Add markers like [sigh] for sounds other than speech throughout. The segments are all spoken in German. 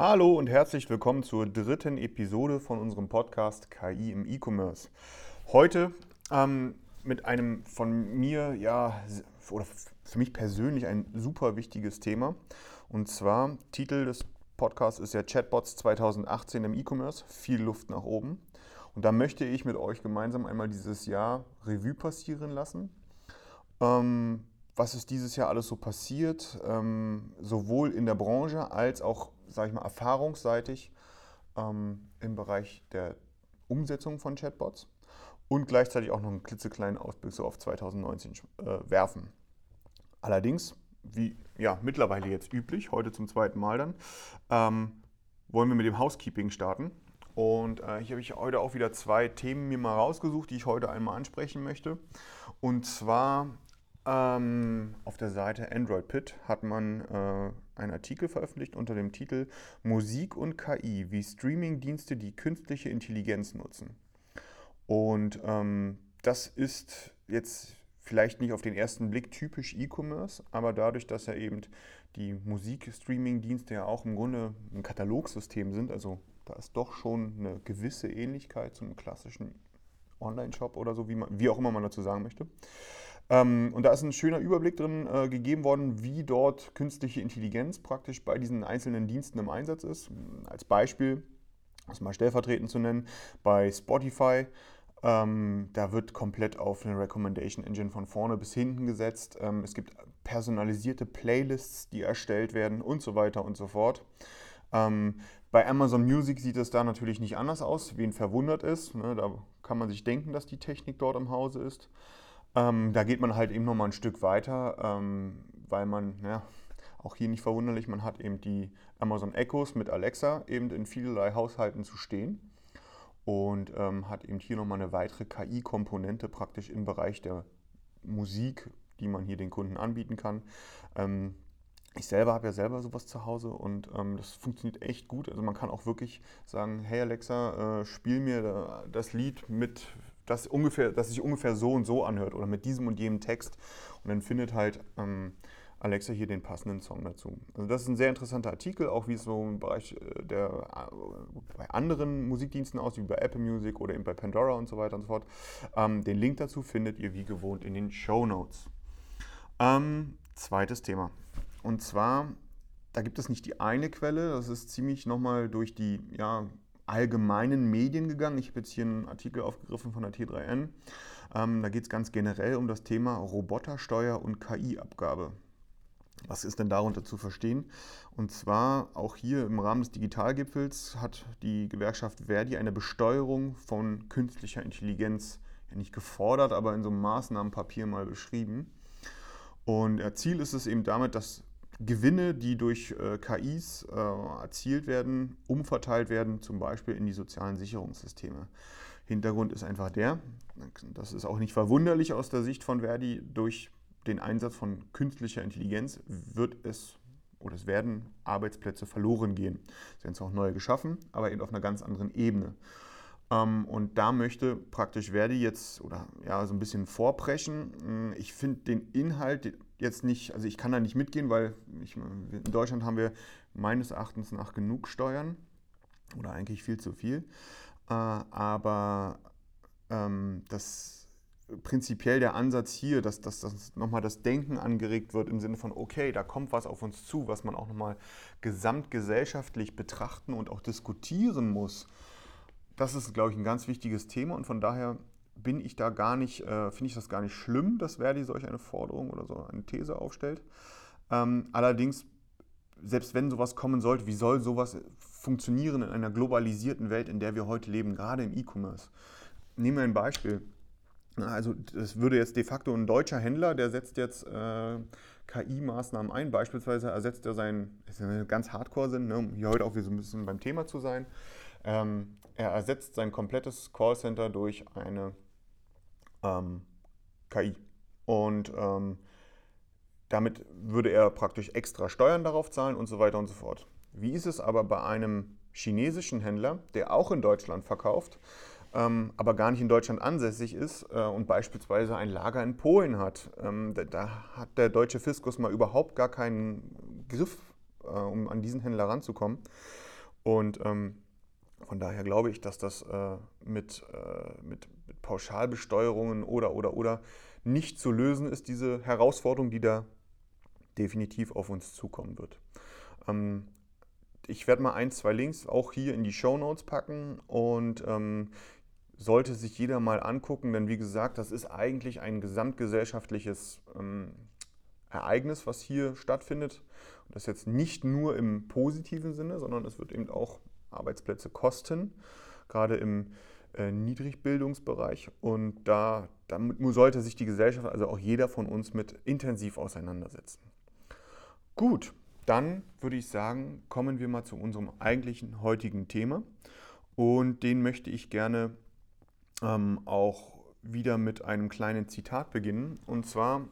Hallo und herzlich willkommen zur dritten Episode von unserem Podcast KI im E-Commerce. Heute ähm, mit einem von mir, ja, oder für mich persönlich ein super wichtiges Thema. Und zwar, Titel des Podcasts ist ja Chatbots 2018 im E-Commerce, viel Luft nach oben. Und da möchte ich mit euch gemeinsam einmal dieses Jahr Revue passieren lassen. Ähm, was ist dieses Jahr alles so passiert, ähm, sowohl in der Branche als auch sage ich mal, erfahrungsseitig ähm, im Bereich der Umsetzung von Chatbots und gleichzeitig auch noch einen klitzekleinen Ausblick so auf 2019 äh, werfen. Allerdings, wie ja mittlerweile jetzt üblich, heute zum zweiten Mal dann, ähm, wollen wir mit dem Housekeeping starten. Und äh, hier habe ich heute auch wieder zwei Themen mir mal rausgesucht, die ich heute einmal ansprechen möchte. Und zwar ähm, auf der Seite Android Pit hat man äh, einen Artikel veröffentlicht unter dem Titel Musik und KI, wie Streamingdienste die künstliche Intelligenz nutzen. Und ähm, das ist jetzt vielleicht nicht auf den ersten Blick typisch E-Commerce, aber dadurch, dass ja eben die Musikstreaming-Dienste ja auch im Grunde ein Katalogsystem sind, also da ist doch schon eine gewisse Ähnlichkeit zum klassischen Online-Shop oder so, wie, man, wie auch immer man dazu sagen möchte. Ähm, und da ist ein schöner Überblick drin äh, gegeben worden, wie dort künstliche Intelligenz praktisch bei diesen einzelnen Diensten im Einsatz ist. Als Beispiel, das mal stellvertretend zu nennen, bei Spotify. Ähm, da wird komplett auf eine Recommendation Engine von vorne bis hinten gesetzt. Ähm, es gibt personalisierte Playlists, die erstellt werden und so weiter und so fort. Ähm, bei Amazon Music sieht es da natürlich nicht anders aus, wen verwundert ist. Ne, da kann man sich denken, dass die Technik dort im Hause ist. Ähm, da geht man halt eben nochmal ein Stück weiter, ähm, weil man, ja, auch hier nicht verwunderlich, man hat eben die Amazon Echos mit Alexa eben in vielerlei Haushalten zu stehen und ähm, hat eben hier nochmal eine weitere KI-Komponente praktisch im Bereich der Musik, die man hier den Kunden anbieten kann. Ähm, ich selber habe ja selber sowas zu Hause und ähm, das funktioniert echt gut. Also man kann auch wirklich sagen, hey Alexa, äh, spiel mir das Lied mit das, ungefähr, das sich ungefähr so und so anhört oder mit diesem und jenem Text. Und dann findet halt ähm, Alexa hier den passenden Song dazu. Also das ist ein sehr interessanter Artikel, auch wie es so im Bereich äh, der, äh, bei anderen Musikdiensten aussieht, wie bei Apple Music oder eben bei Pandora und so weiter und so fort. Ähm, den Link dazu findet ihr wie gewohnt in den Show Notes. Ähm, zweites Thema. Und zwar, da gibt es nicht die eine Quelle, das ist ziemlich nochmal durch die ja, allgemeinen Medien gegangen. Ich habe jetzt hier einen Artikel aufgegriffen von der T3N. Ähm, da geht es ganz generell um das Thema Robotersteuer und KI-Abgabe. Was ist denn darunter zu verstehen? Und zwar auch hier im Rahmen des Digitalgipfels hat die Gewerkschaft Verdi eine Besteuerung von künstlicher Intelligenz ja nicht gefordert, aber in so einem Maßnahmenpapier mal beschrieben. Und Ziel ist es eben damit, dass Gewinne, die durch äh, KIs äh, erzielt werden, umverteilt werden, zum Beispiel in die sozialen Sicherungssysteme. Hintergrund ist einfach der, das ist auch nicht verwunderlich aus der Sicht von Verdi, durch den Einsatz von künstlicher Intelligenz wird es oder es werden Arbeitsplätze verloren gehen. Es werden zwar auch neue geschaffen, aber eben auf einer ganz anderen Ebene. Ähm, und da möchte praktisch Verdi jetzt oder ja so ein bisschen vorpreschen. Ich finde den Inhalt jetzt nicht, also ich kann da nicht mitgehen, weil ich, in Deutschland haben wir meines Erachtens nach genug Steuern oder eigentlich viel zu viel. Äh, aber ähm, das prinzipiell der Ansatz hier, dass, dass, dass nochmal das Denken angeregt wird im Sinne von, okay, da kommt was auf uns zu, was man auch nochmal gesamtgesellschaftlich betrachten und auch diskutieren muss. Das ist, glaube ich, ein ganz wichtiges Thema und von daher bin ich da gar nicht, äh, finde ich das gar nicht schlimm, dass Verdi solch eine Forderung oder so eine These aufstellt. Ähm, allerdings, selbst wenn sowas kommen sollte, wie soll sowas funktionieren in einer globalisierten Welt, in der wir heute leben, gerade im E-Commerce? Nehmen wir ein Beispiel. Also das würde jetzt de facto ein deutscher Händler, der setzt jetzt äh, KI-Maßnahmen ein. Beispielsweise ersetzt er seinen, ist ja ganz hardcore sind, ne, um hier heute auch wieder so ein bisschen beim Thema zu sein, Ähm, er ersetzt sein komplettes Callcenter durch eine ähm, KI. Und ähm, damit würde er praktisch extra Steuern darauf zahlen und so weiter und so fort. Wie ist es aber bei einem chinesischen Händler, der auch in Deutschland verkauft, ähm, aber gar nicht in Deutschland ansässig ist äh, und beispielsweise ein Lager in Polen hat? Ähm, da, da, hat der deutsche Fiskus mal überhaupt gar keinen Griff, äh, um an diesen Händler ranzukommen. Und ähm, von daher glaube ich, dass das äh, mit, äh, mit, mit, Pauschalbesteuerungen oder, oder, oder nicht zu lösen ist, diese Herausforderung, die da definitiv auf uns zukommen wird. Ähm, ich werde mal ein, zwei Links auch hier in die Show Notes packen und ähm, sollte sich jeder mal angucken, denn wie gesagt, das ist eigentlich ein gesamtgesellschaftliches ähm, Ereignis, was hier stattfindet. Und das jetzt nicht nur im positiven Sinne, sondern es wird eben auch Arbeitsplätze kosten, gerade im äh, Niedrigbildungsbereich. Und da damit sollte sich die Gesellschaft, also auch jeder von uns, mit intensiv auseinandersetzen. Gut, dann würde ich sagen, kommen wir mal zu unserem eigentlichen heutigen Thema. Und den möchte ich gerne ähm, auch wieder mit einem kleinen Zitat beginnen. Und zwar,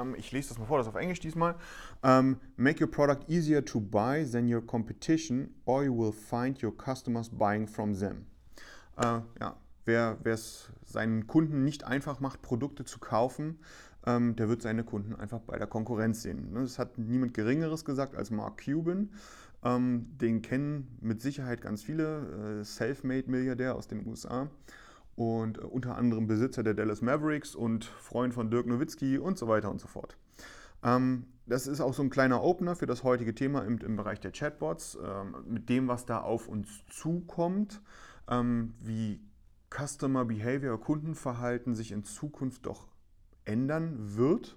ähm, ich lese das mal vor, das ist auf Englisch diesmal. Um, ähm, Make your product easier to buy than your competition, or you will find your customers buying from them. Äh, ja, wer es seinen Kunden nicht einfach macht, Produkte zu kaufen, ähm, der wird seine Kunden einfach bei der Konkurrenz sehen. Ne? Das hat niemand Geringeres gesagt als Mark Cuban. Ähm, den kennen mit Sicherheit ganz viele, äh, Selfmade-Milliardär aus den USA und äh, unter anderem Besitzer der Dallas Mavericks und Freund von Dirk Nowitzki und so weiter und so fort. Ähm, das ist auch so ein kleiner Opener für das heutige Thema im, im Bereich der Chatbots, ähm, mit dem, was da auf uns zukommt, ähm, wie Customer Behavior, Kundenverhalten sich in Zukunft doch ändern wird.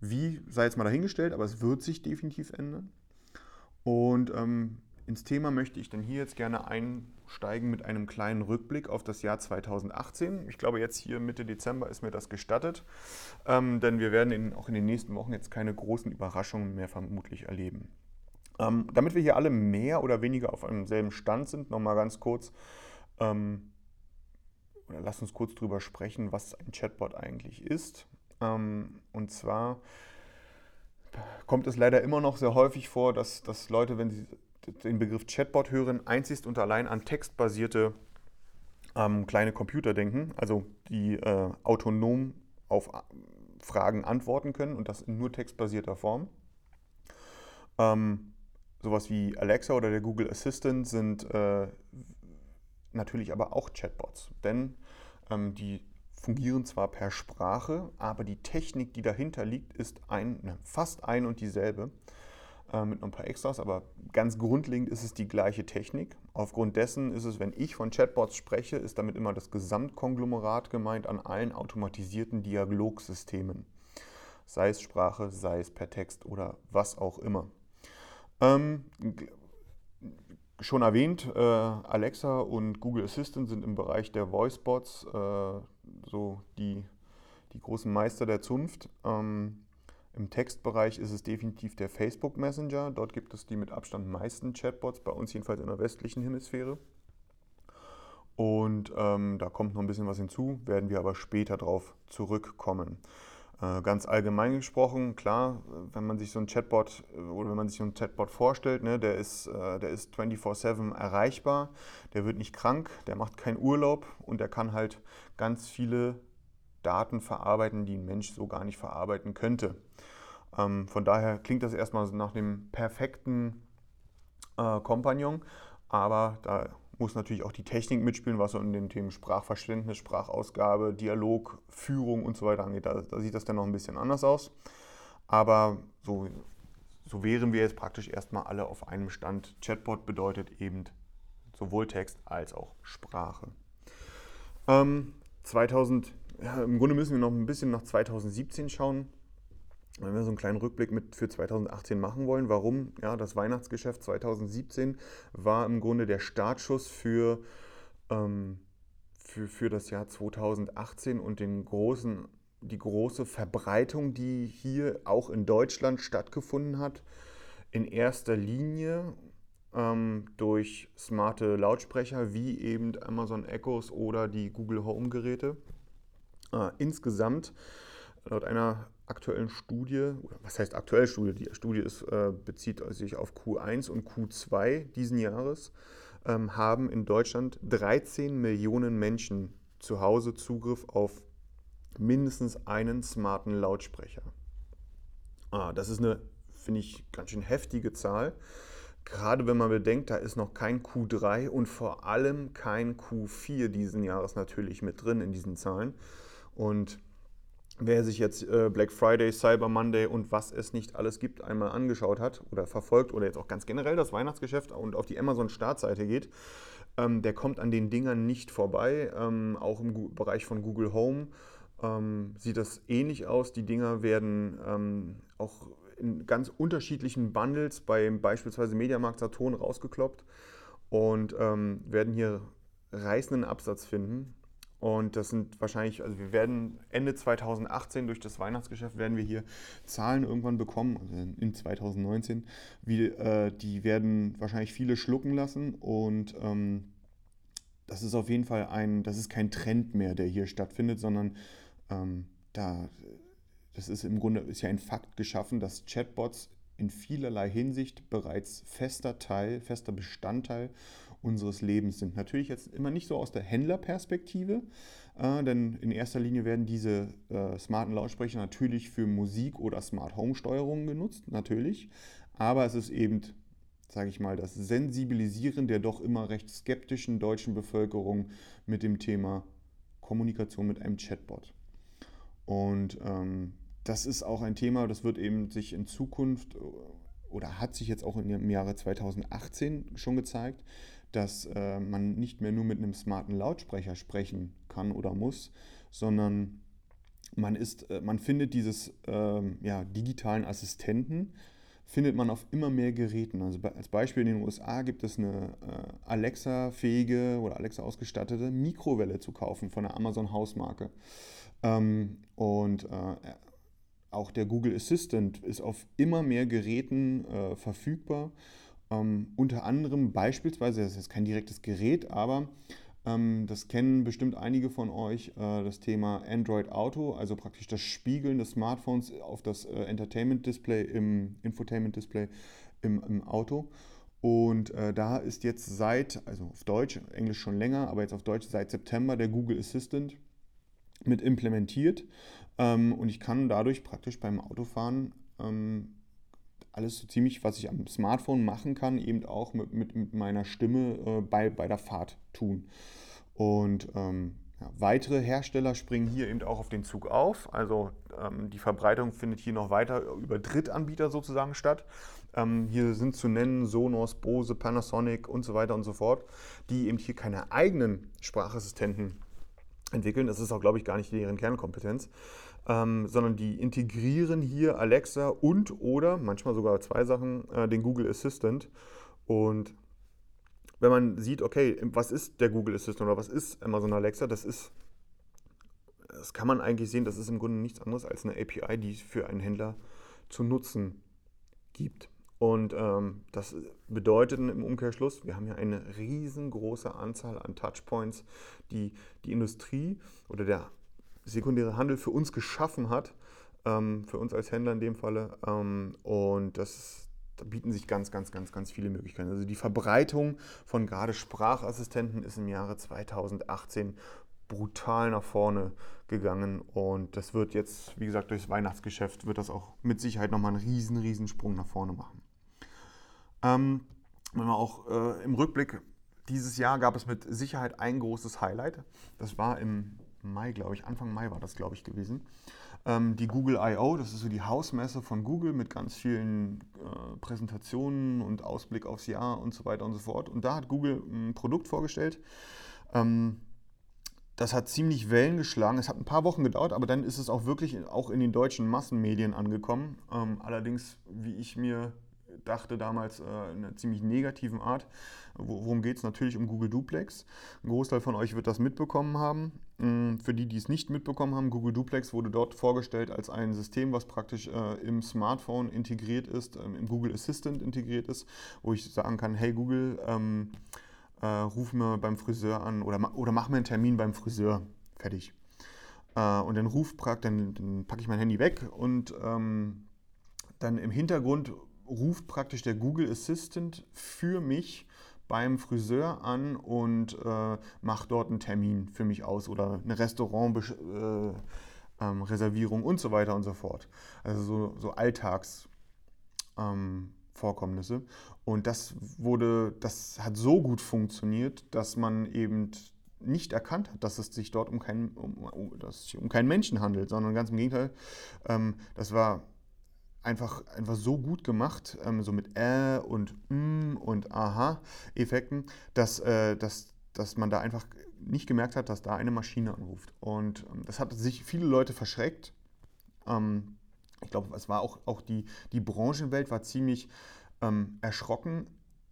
Wie, sei jetzt mal dahingestellt, aber es wird sich definitiv ändern. Und ähm, ins Thema möchte ich dann hier jetzt gerne einsteigen mit einem kleinen Rückblick auf das Jahr 2018. Ich glaube, jetzt hier Mitte Dezember ist mir das gestattet, ähm, denn wir werden in, auch in den nächsten Wochen jetzt keine großen Überraschungen mehr vermutlich erleben. Ähm, damit wir hier alle mehr oder weniger auf einem selben Stand sind, nochmal ganz kurz, ähm, oder lass uns kurz drüber sprechen, was ein Chatbot eigentlich ist. Ähm, und zwar kommt es leider immer noch sehr häufig vor, dass, dass Leute, wenn sie den Begriff Chatbot hören, einzig und allein an textbasierte ähm, kleine Computer denken, also die äh, autonom auf Fragen antworten können und das in nur textbasierter Form. Ähm, sowas wie Alexa oder der Google Assistant sind äh, natürlich aber auch Chatbots, denn ähm, die fungieren zwar per Sprache, aber die Technik, die dahinter liegt, ist ein, ne, fast ein und dieselbe äh, mit noch ein paar Extras, aber ganz grundlegend ist es die gleiche Technik. Aufgrund dessen ist es, wenn ich von Chatbots spreche, ist damit immer das Gesamtkonglomerat gemeint an allen automatisierten Dialogsystemen, sei es Sprache, sei es per Text oder was auch immer. Ähm, schon erwähnt, äh, Alexa und Google Assistant sind im Bereich der Voicebots äh, so die, die großen Meister der Zunft. Ähm, Im Textbereich ist es definitiv der Facebook Messenger. Dort gibt es die mit Abstand meisten Chatbots, bei uns jedenfalls in der westlichen Hemisphäre. Und ähm, da kommt noch ein bisschen was hinzu, werden wir aber später darauf zurückkommen. Äh, ganz allgemein gesprochen, klar, wenn man sich so ein Chatbot äh, oder wenn man sich so einen Chatbot vorstellt, ne, der ist, äh, der ist 24-7 erreichbar, der wird nicht krank, der macht keinen Urlaub und der kann halt ganz viele Daten verarbeiten, die ein Mensch so gar nicht verarbeiten könnte. Ähm, von daher klingt das erstmal nach dem perfekten äh, Kompagnon, aber da muss natürlich auch die Technik mitspielen, was so in den Themen Sprachverständnis, Sprachausgabe, Dialog, Führung und so weiter angeht. Da, da sieht das dann noch ein bisschen anders aus. Aber so, so wären wir jetzt praktisch erstmal alle auf einem Stand. Chatbot bedeutet eben sowohl Text als auch Sprache. Ähm, 2000, ja, Im Grunde müssen wir noch ein bisschen nach 2017 schauen wenn wir so einen kleinen Rückblick mit für 2018 machen wollen, warum ja, das Weihnachtsgeschäft 2017 war im Grunde der Startschuss für, ähm, für, für das Jahr 2018 und den großen, die große Verbreitung, die hier auch in Deutschland stattgefunden hat. In erster Linie ähm, durch smarte Lautsprecher wie eben Amazon Echos oder die Google Home Geräte. Äh, insgesamt laut einer aktuellen Studie, was heißt aktuelle Studie? Die Studie ist, äh, bezieht sich auf Q1 und Q2 diesen Jahres, ähm, haben in Deutschland 13 Millionen Menschen zu Hause Zugriff auf mindestens einen smarten Lautsprecher. Ah, das ist eine, finde ich, ganz schön heftige Zahl. Gerade wenn man bedenkt, da ist noch kein Q3 und vor allem kein Q4 diesen Jahres natürlich mit drin in diesen Zahlen. Und wer sich jetzt äh, Black Friday, Cyber Monday und was es nicht alles gibt, einmal angeschaut hat oder verfolgt oder jetzt auch ganz generell das Weihnachtsgeschäft und auf die Amazon-Startseite geht, ähm, der kommt an den Dingern nicht vorbei. Ähm, auch im Bereich von Google Home ähm, sieht das ähnlich aus. Die Dinger werden ähm, auch in ganz unterschiedlichen Bundles bei beispielsweise Mediamarkt Saturn rausgekloppt und ähm, werden hier reißenden Absatz finden. Und das sind wahrscheinlich, also wir werden Ende 2018 durch das Weihnachtsgeschäft werden wir hier Zahlen irgendwann bekommen, also in 2019, wie, äh, die werden wahrscheinlich viele schlucken lassen. Und ähm, das ist auf jeden Fall ein, das ist kein Trend mehr, der hier stattfindet, sondern ähm, da, das ist im Grunde ist ja ein Fakt geschaffen, dass Chatbots in vielerlei Hinsicht bereits fester Teil, fester Bestandteil unseres Lebens sind. Natürlich jetzt immer nicht so aus der Händlerperspektive, äh, denn in erster Linie werden diese äh, smarten Lautsprecher natürlich für Musik oder Smart Home Steuerungen genutzt, natürlich. Aber es ist eben, sage ich mal, das Sensibilisieren der doch immer recht skeptischen deutschen Bevölkerung mit dem Thema Kommunikation mit einem Chatbot. Und ähm, das ist auch ein Thema, das wird eben sich in Zukunft oder hat sich jetzt auch im Jahre 2018 schon gezeigt, dass äh, man nicht mehr nur mit einem smarten Lautsprecher sprechen kann oder muss, sondern man, ist, äh, man findet dieses ähm, ja, digitalen Assistenten, findet man auf immer mehr Geräten. Also als Beispiel in den USA gibt es eine äh, Alexa-fähige oder Alexa ausgestattete Mikrowelle zu kaufen von der Amazon Hausmarke. Ähm, und äh, auch der Google Assistant ist auf immer mehr Geräten äh, verfügbar. Ähm, unter anderem beispielsweise, das ist jetzt kein direktes Gerät, aber ähm, das kennen bestimmt einige von euch, äh, das Thema Android Auto, also praktisch das Spiegeln des Smartphones auf das äh, Entertainment-Display im Infotainment-Display im, im, Auto. Und äh, da ist jetzt seit, also auf Deutsch, Englisch schon länger, aber jetzt auf Deutsch seit September der Google Assistant mit implementiert. Ähm, und ich kann dadurch praktisch beim Autofahren ähm, alles so ziemlich, was ich am Smartphone machen kann, eben auch mit, mit, mit meiner Stimme äh, bei, bei der Fahrt tun. Und ähm, ja, weitere Hersteller springen hier eben auch auf den Zug auf. Also ähm, die Verbreitung findet hier noch weiter über Drittanbieter sozusagen statt. Ähm, hier sind zu nennen Sonos, Bose, Panasonic und so weiter und so fort, die eben hier keine eigenen Sprachassistenten entwickeln. Das ist auch, glaube ich, gar nicht deren Kernkompetenz ähm, sondern die integrieren hier Alexa und oder manchmal sogar zwei Sachen, äh, den Google Assistant. Und wenn man sieht, okay, was ist der Google Assistant oder was ist Amazon Alexa, das ist, das kann man eigentlich sehen, das ist im Grunde nichts anderes als eine API, die es für einen Händler zu nutzen gibt. Und ähm, das bedeutet im Umkehrschluss, wir haben hier eine riesengroße Anzahl an Touchpoints, die die Industrie oder der sekundäre Handel für uns geschaffen hat, ähm, für uns als Händler in dem Falle. Ähm, und das, da bieten sich ganz, ganz, ganz, ganz viele Möglichkeiten. Also die Verbreitung von gerade Sprachassistenten ist im Jahre 2018 brutal nach vorne gegangen und das wird jetzt, wie gesagt, durchs Weihnachtsgeschäft wird das auch mit Sicherheit nochmal einen riesen, riesen Sprung nach vorne machen. Ähm, wenn wir auch äh, im Rückblick, dieses Jahr gab es mit Sicherheit ein großes Highlight. Das war im Mai, glaube ich, Anfang Mai war das, glaube ich, gewesen. Ähm, die Google I.O., das ist so die Hausmesse von Google mit ganz vielen äh, Präsentationen und Ausblick aufs Jahr und so weiter und so fort. Und da hat Google ein Produkt vorgestellt. Ähm, das hat ziemlich Wellen geschlagen. Es hat ein paar Wochen gedauert, aber dann ist es auch wirklich auch in den deutschen Massenmedien angekommen. Ähm, allerdings, wie ich mir dachte damals äh, in einer ziemlich negativen Art. Worum geht es? Natürlich um Google Duplex. Ein Großteil von euch wird das mitbekommen haben. Mm, für die, die es nicht mitbekommen haben, Google Duplex wurde dort vorgestellt als ein System, was praktisch äh, im Smartphone integriert ist, ähm, im Google Assistant integriert ist, wo ich sagen kann, hey Google, ähm, äh, ruf mir beim Friseur an oder, oder mach mir einen Termin beim Friseur. Fertig. Äh, und dann ruf dann, dann packe ich mein Handy weg und ähm, dann im Hintergrund ruft praktisch der Google Assistant für mich beim Friseur an und äh, macht dort einen Termin für mich aus oder eine Restaurantreservierung äh, ähm, und so weiter und so fort. Also so, so Alltagsvorkommnisse. Ähm, und das wurde, das hat so gut funktioniert, dass man eben nicht erkannt hat, dass es sich dort um keinen, um, um keinen Menschen handelt, sondern ganz im Gegenteil. Ähm, das war einfach, einfach so gut gemacht, ähm, so mit äh und mm und aha Effekten, dass, äh, dass, dass man da einfach nicht gemerkt hat, dass da eine Maschine anruft. Und ähm, das hat sich viele Leute verschreckt. Ähm, ich glaube, es war auch, auch die, die Branchenwelt war ziemlich ähm, erschrocken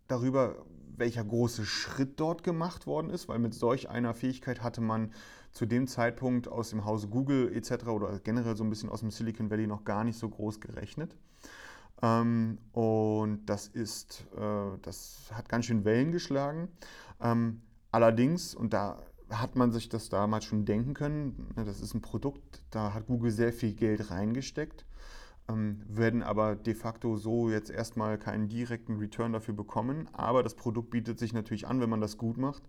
darüber, welcher große Schritt dort gemacht worden ist, weil mit solch einer Fähigkeit hatte man zu dem Zeitpunkt aus dem Hause Google etc. oder generell so ein bisschen aus dem Silicon Valley noch gar nicht so groß gerechnet. Ähm, und das ist, äh, das hat ganz schön Wellen geschlagen. Ähm, allerdings, und da hat man sich das damals schon denken können, ne, das ist ein Produkt, da hat Google sehr viel Geld reingesteckt, werden aber de facto so jetzt erstmal keinen direkten Return dafür bekommen. Aber das Produkt bietet sich natürlich an, wenn man das gut macht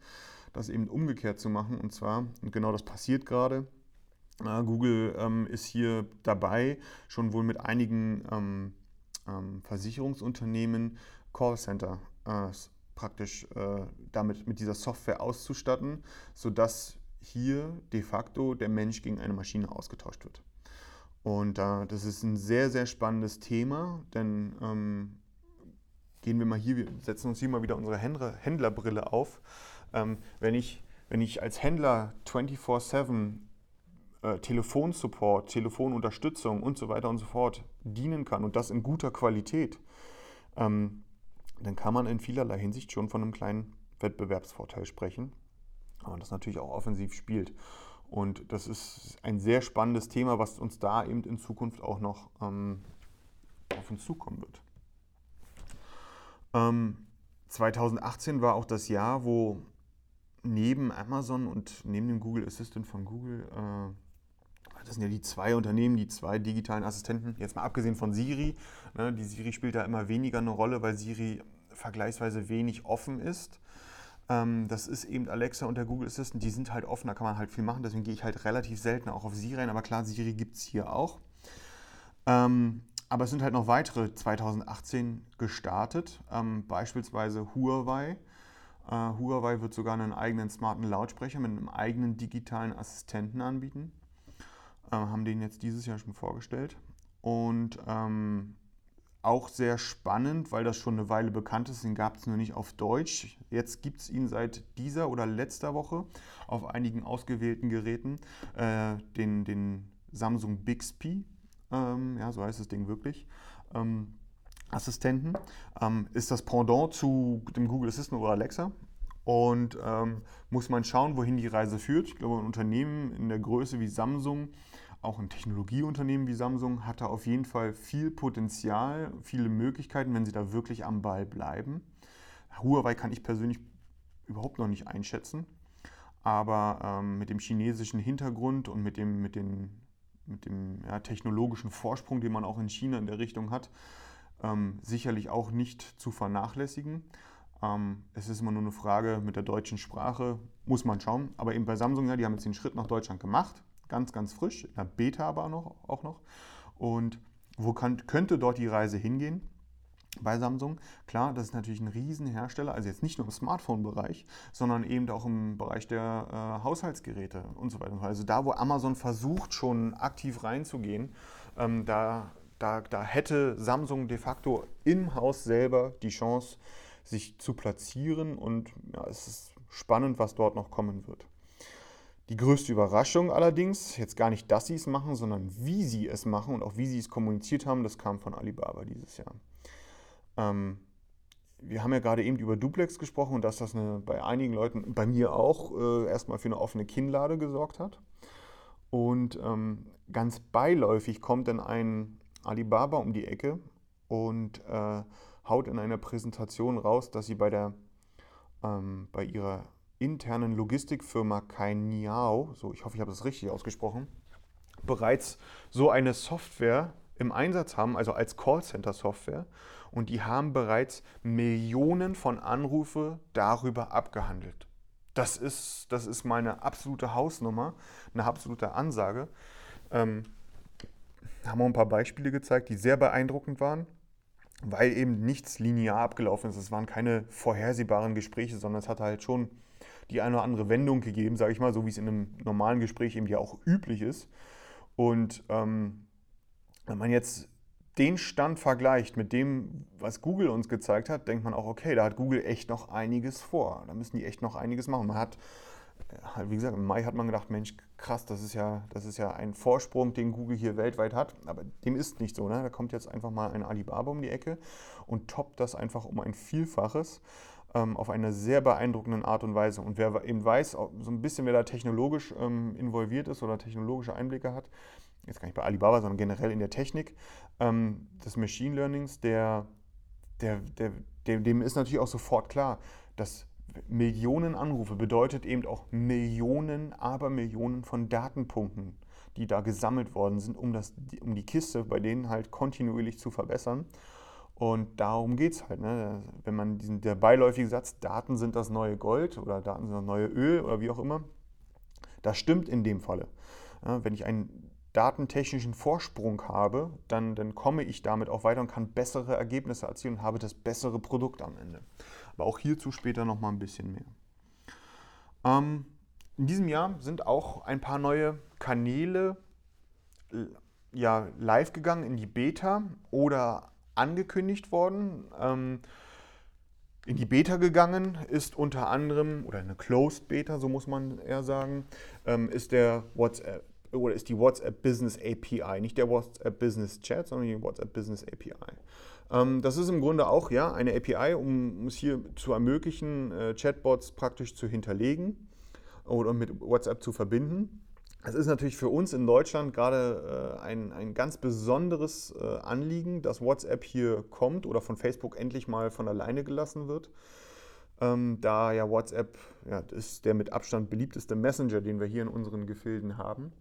das eben umgekehrt zu machen. Und zwar, und genau das passiert gerade, Google ähm, ist hier dabei, schon wohl mit einigen ähm, ähm, Versicherungsunternehmen Callcenter äh, praktisch äh, damit mit dieser Software auszustatten, sodass hier de facto der Mensch gegen eine Maschine ausgetauscht wird. Und äh, das ist ein sehr, sehr spannendes Thema, denn ähm, gehen wir mal hier, wir setzen uns hier mal wieder unsere Händler, Händlerbrille auf ähm, wenn, ich, wenn ich als Händler 24-7 äh, Telefonsupport, Telefonunterstützung und so weiter und so fort dienen kann und das in guter Qualität, ähm, dann kann man in vielerlei Hinsicht schon von einem kleinen Wettbewerbsvorteil sprechen. Und das natürlich auch offensiv spielt. Und das ist ein sehr spannendes Thema, was uns da eben in Zukunft auch noch ähm, auf uns zukommen wird. Ähm, 2018 war auch das Jahr, wo neben Amazon und neben dem Google Assistant von Google, äh, das sind ja die zwei Unternehmen, die zwei digitalen Assistenten, jetzt mal abgesehen von Siri, ne, die Siri spielt da immer weniger eine Rolle, weil Siri vergleichsweise wenig offen ist. Ähm, das ist eben Alexa und der Google Assistant, die sind halt offen, da kann man halt viel machen, deswegen gehe ich halt relativ selten auch auf Siri rein, aber klar, Siri gibt es hier auch. Ähm, aber es sind halt noch weitere 2018 gestartet, ähm, beispielsweise Huawei Uh, Huawei wird sogar einen eigenen smarten Lautsprecher mit einem eigenen digitalen Assistenten anbieten. Uh, haben den jetzt dieses Jahr schon vorgestellt. Und ähm, auch sehr spannend, weil das schon eine Weile bekannt ist. Den gab es nur nicht auf Deutsch. Jetzt gibt es ihn seit dieser oder letzter Woche auf einigen ausgewählten Geräten. Äh, den, den Samsung Bixby, ähm, ja, so heißt das Ding wirklich. Ähm, Assistenten, ähm, ist das Pendant zu dem Google Assistant oder Alexa. Und ähm, muss man schauen, wohin die Reise führt. Ich glaube, ein Unternehmen in der Größe wie Samsung, auch ein Technologieunternehmen wie Samsung, hat da auf jeden Fall viel Potenzial, viele Möglichkeiten, wenn sie da wirklich am Ball bleiben. Huawei kann ich persönlich überhaupt noch nicht einschätzen. Aber ähm, mit dem chinesischen Hintergrund und mit dem, mit den, mit dem ja, technologischen Vorsprung, den man auch in China in der Richtung hat, ähm, sicherlich auch nicht zu vernachlässigen. Ähm, es ist immer nur eine Frage mit der deutschen Sprache, muss man schauen. Aber eben bei Samsung, ja, die haben jetzt den Schritt nach Deutschland gemacht, ganz, ganz frisch, in der Beta aber noch, auch noch. Und wo kann, könnte dort die Reise hingehen? bei Samsung. Klar, das ist natürlich ein Riesenhersteller, also jetzt nicht nur im Smartphone-Bereich, sondern eben auch im Bereich der äh, Haushaltsgeräte und so weiter. Also da, wo Amazon versucht, schon aktiv reinzugehen, ähm, da da, da hätte Samsung de facto im Haus selber die Chance, sich zu platzieren und ja, es ist spannend, was dort noch kommen wird. Die größte Überraschung allerdings, jetzt gar nicht, dass sie es machen, sondern wie sie es machen und auch wie sie es kommuniziert haben, das kam von Alibaba dieses Jahr. ähm, wir haben ja gerade eben über Duplex gesprochen und dass das eine, bei einigen Leuten, bei mir auch, äh, erstmal für eine offene Kinnlade gesorgt hat. Und ähm, ganz beiläufig kommt dann ein Alibaba um die Ecke und äh, haut in einer Präsentation raus, dass sie bei, der, ähm, bei ihrer internen Logistikfirma Kainiao, so ich hoffe, ich habe das richtig ausgesprochen, bereits so eine Software im Einsatz haben, also als Callcenter-Software. Und die haben bereits Millionen von Anrufe darüber abgehandelt. Das ist, das ist meine absolute Hausnummer, eine absolute Ansage. Ähm, haben wir ein paar Beispiele gezeigt, die sehr beeindruckend waren, weil eben nichts linear abgelaufen ist. Es waren keine vorhersehbaren Gespräche, sondern es hat halt schon die eine oder andere Wendung gegeben, sage ich mal, so wie es in einem normalen Gespräch eben ja auch üblich ist. Und ähm, wenn man jetzt den Stand vergleicht mit dem, was Google uns gezeigt hat, denkt man auch, okay, da hat Google echt noch einiges vor. Da müssen die echt noch einiges machen. Man hat, äh, wie gesagt, im Mai hat man gedacht, Mensch, krass, das ist ja, das ist ja ein Vorsprung, den Google hier weltweit hat. Aber dem ist nicht so. Ne? Da kommt jetzt einfach mal ein Alibaba um die Ecke und toppt das einfach um ein Vielfaches ähm, auf eine sehr beeindruckende Art und Weise. Und wer eben weiß, so ein bisschen, wer da technologisch ähm, involviert ist oder technologische Einblicke hat, jetzt gar nicht bei Alibaba, sondern generell in der Technik ähm, des Machine Learnings, der, der, der, dem, dem ist natürlich auch sofort klar, dass Millionen Anrufe bedeutet eben auch Millionen, aber Millionen von Datenpunkten, die da gesammelt worden sind, um, das, um die Kiste bei denen halt kontinuierlich zu verbessern. Und darum geht es halt. Ne? Wenn man diesen, der beiläufige Satz, Daten sind das neue Gold oder Daten sind das neue Öl oder wie auch immer, das stimmt in dem Falle. Ja, wenn ich einen datentechnischen Vorsprung habe, dann, dann komme ich damit auch weiter und kann bessere Ergebnisse erzielen und habe das bessere Produkt am Ende. Aber auch hierzu später nochmal ein bisschen mehr. Ähm, in diesem Jahr sind auch ein paar neue Kanäle ja, live gegangen in die Beta oder angekündigt worden. Ähm, in die Beta gegangen ist unter anderem, oder eine Closed Beta, so muss man eher sagen, ähm, ist der WhatsApp oder ist die WhatsApp Business API, nicht der WhatsApp Business Chat, sondern die WhatsApp Business API. Ähm, das ist im Grunde auch ja, eine API, um es hier zu ermöglichen, äh, Chatbots praktisch zu hinterlegen oder mit WhatsApp zu verbinden. Es ist natürlich für uns in Deutschland gerade äh, ein, ein ganz besonderes äh, Anliegen, dass WhatsApp hier kommt oder von Facebook endlich mal von alleine gelassen wird ähm, da ja WhatsApp ja, ist der mit Abstand beliebteste Messenger, den wir hier in unseren Gefilden haben.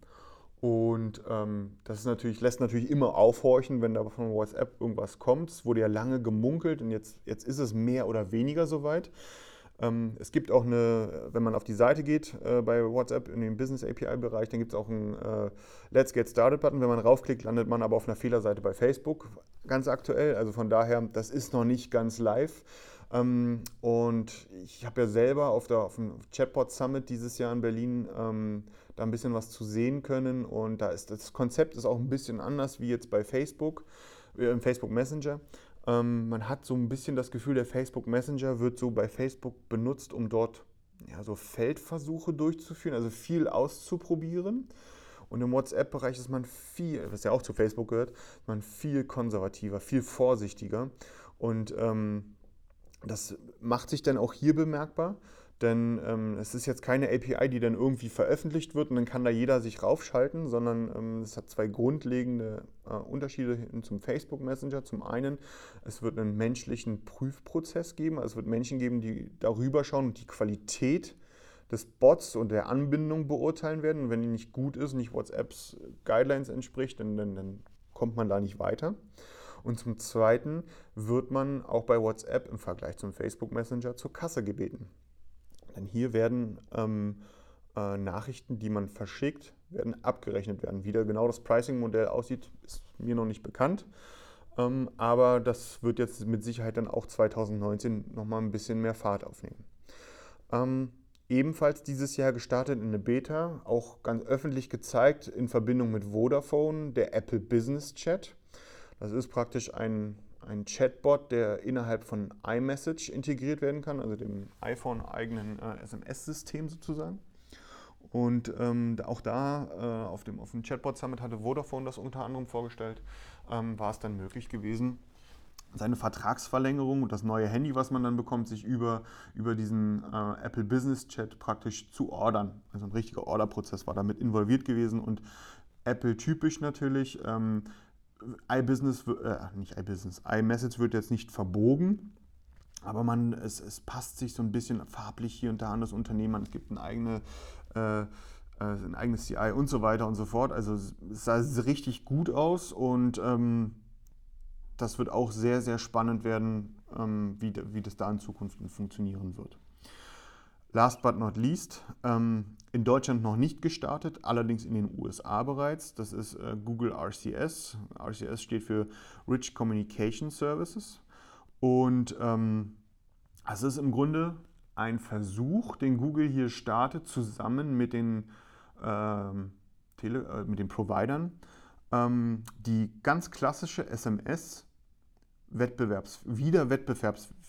Und ähm, das natürlich, lässt natürlich immer aufhorchen, wenn da von WhatsApp irgendwas kommt. Es wurde ja lange gemunkelt und jetzt, jetzt ist es mehr oder weniger soweit. Ähm, es gibt auch eine, wenn man auf die Seite geht äh, bei WhatsApp in den Business API-Bereich, dann gibt es auch einen äh, Let's Get Started-Button. Wenn man raufklickt, landet man aber auf einer Fehlerseite bei Facebook, ganz aktuell. Also von daher, das ist noch nicht ganz live. Ähm, und ich habe ja selber auf, der, auf dem Chatbot Summit dieses Jahr in Berlin ähm, da ein bisschen was zu sehen können. Und da ist das Konzept ist auch ein bisschen anders wie jetzt bei Facebook, äh, im Facebook Messenger. Ähm, man hat so ein bisschen das Gefühl, der Facebook Messenger wird so bei Facebook benutzt, um dort ja, so Feldversuche durchzuführen, also viel auszuprobieren. Und im WhatsApp-Bereich ist man viel, was ja auch zu Facebook gehört, man viel konservativer, viel vorsichtiger. Und ähm, das macht sich dann auch hier bemerkbar, denn ähm, es ist jetzt keine API, die dann irgendwie veröffentlicht wird und dann kann da jeder sich raufschalten, sondern ähm, es hat zwei grundlegende äh, Unterschiede zum Facebook Messenger. Zum einen, es wird einen menschlichen Prüfprozess geben, also es wird Menschen geben, die darüber schauen und die Qualität des Bots und der Anbindung beurteilen werden. Und wenn die nicht gut ist, nicht WhatsApps Guidelines entspricht, dann, dann, dann kommt man da nicht weiter. Und zum Zweiten wird man auch bei WhatsApp im Vergleich zum Facebook Messenger zur Kasse gebeten. Denn hier werden ähm, äh, Nachrichten, die man verschickt, werden abgerechnet werden. Wie da genau das Pricing-Modell aussieht, ist mir noch nicht bekannt. Ähm, aber das wird jetzt mit Sicherheit dann auch 2019 nochmal ein bisschen mehr Fahrt aufnehmen. Ähm, ebenfalls dieses Jahr gestartet in eine Beta, auch ganz öffentlich gezeigt in Verbindung mit Vodafone, der Apple Business Chat. Das ist praktisch ein, ein Chatbot, der innerhalb von iMessage integriert werden kann, also dem iPhone-eigenen äh, SMS-System sozusagen. Und ähm, auch da äh, auf, dem, auf dem Chatbot Summit hatte Vodafone das unter anderem vorgestellt, ähm, war es dann möglich gewesen, seine Vertragsverlängerung und das neue Handy, was man dann bekommt, sich über, über diesen äh, Apple Business Chat praktisch zu ordern. Also ein richtiger Orderprozess war damit involviert gewesen und Apple typisch natürlich. Ähm, iBusiness, äh, nicht iBusiness, iMessage wird jetzt nicht verbogen, aber man, es, es passt sich so ein bisschen farblich hier und da an das Unternehmen an. Es gibt eine eigene, äh, äh ein eigenes CI und so weiter und so fort. Also es sah richtig gut aus und ähm, das wird auch sehr, sehr spannend werden, ähm, wie, wie das da in Zukunft funktionieren wird. Last but not least, ähm, in Deutschland noch nicht gestartet, allerdings in den USA bereits. Das ist äh, Google RCS. RCS steht für Rich Communication Services. Und ähm, es ist im Grunde ein Versuch, den Google hier startet, zusammen mit den, ähm, Tele äh, mit den Providern, ähm, die ganz klassische SMS wettbewerbs wieder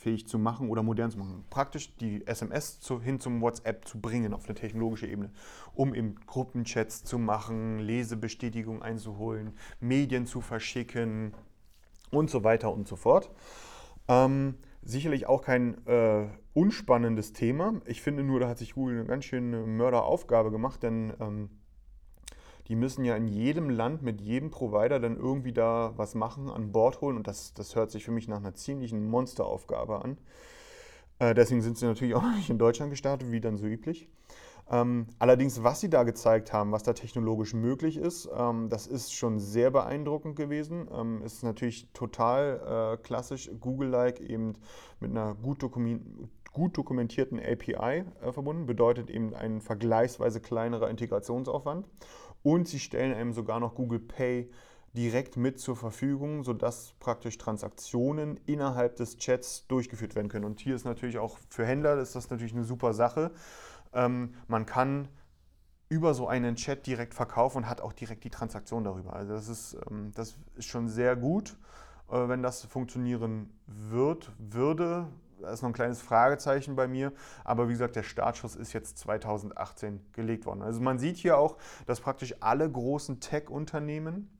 wettbewerbsfähig zu machen oder modern zu machen. Praktisch die SMS zu, hin zum WhatsApp zu bringen auf eine technologische Ebene, um eben Gruppenchats zu machen, Lesebestätigung einzuholen, Medien zu verschicken und so weiter und so fort. Ähm, sicherlich auch kein äh, unspannendes Thema. Ich finde nur, da hat sich Google eine ganz schöne Mörderaufgabe gemacht, denn ähm, die müssen ja in jedem Land mit jedem Provider dann irgendwie da was machen, an Bord holen und das, das hört sich für mich nach einer ziemlichen Monsteraufgabe an. Äh, deswegen sind sie natürlich [laughs] auch nicht in Deutschland gestartet, wie dann so üblich. Ähm, allerdings, was sie da gezeigt haben, was da technologisch möglich ist, ähm, das ist schon sehr beeindruckend gewesen. Ähm, ist natürlich total äh, klassisch Google-like, eben mit einer gut, gut dokumentierten API äh, verbunden, bedeutet eben ein vergleichsweise kleinerer Integrationsaufwand und sie stellen einem sogar noch Google Pay direkt mit zur Verfügung, sodass praktisch Transaktionen innerhalb des Chats durchgeführt werden können. Und hier ist natürlich auch für Händler ist das natürlich eine super Sache. Ähm, man kann über so einen Chat direkt verkaufen und hat auch direkt die Transaktion darüber. Also das ist, ähm, das ist schon sehr gut, äh, wenn das funktionieren wird, würde. Da ist noch ein kleines Fragezeichen bei mir. Aber wie gesagt, der Startschuss ist jetzt 2018 gelegt worden. Also man sieht hier auch, dass praktisch alle großen Tech-Unternehmen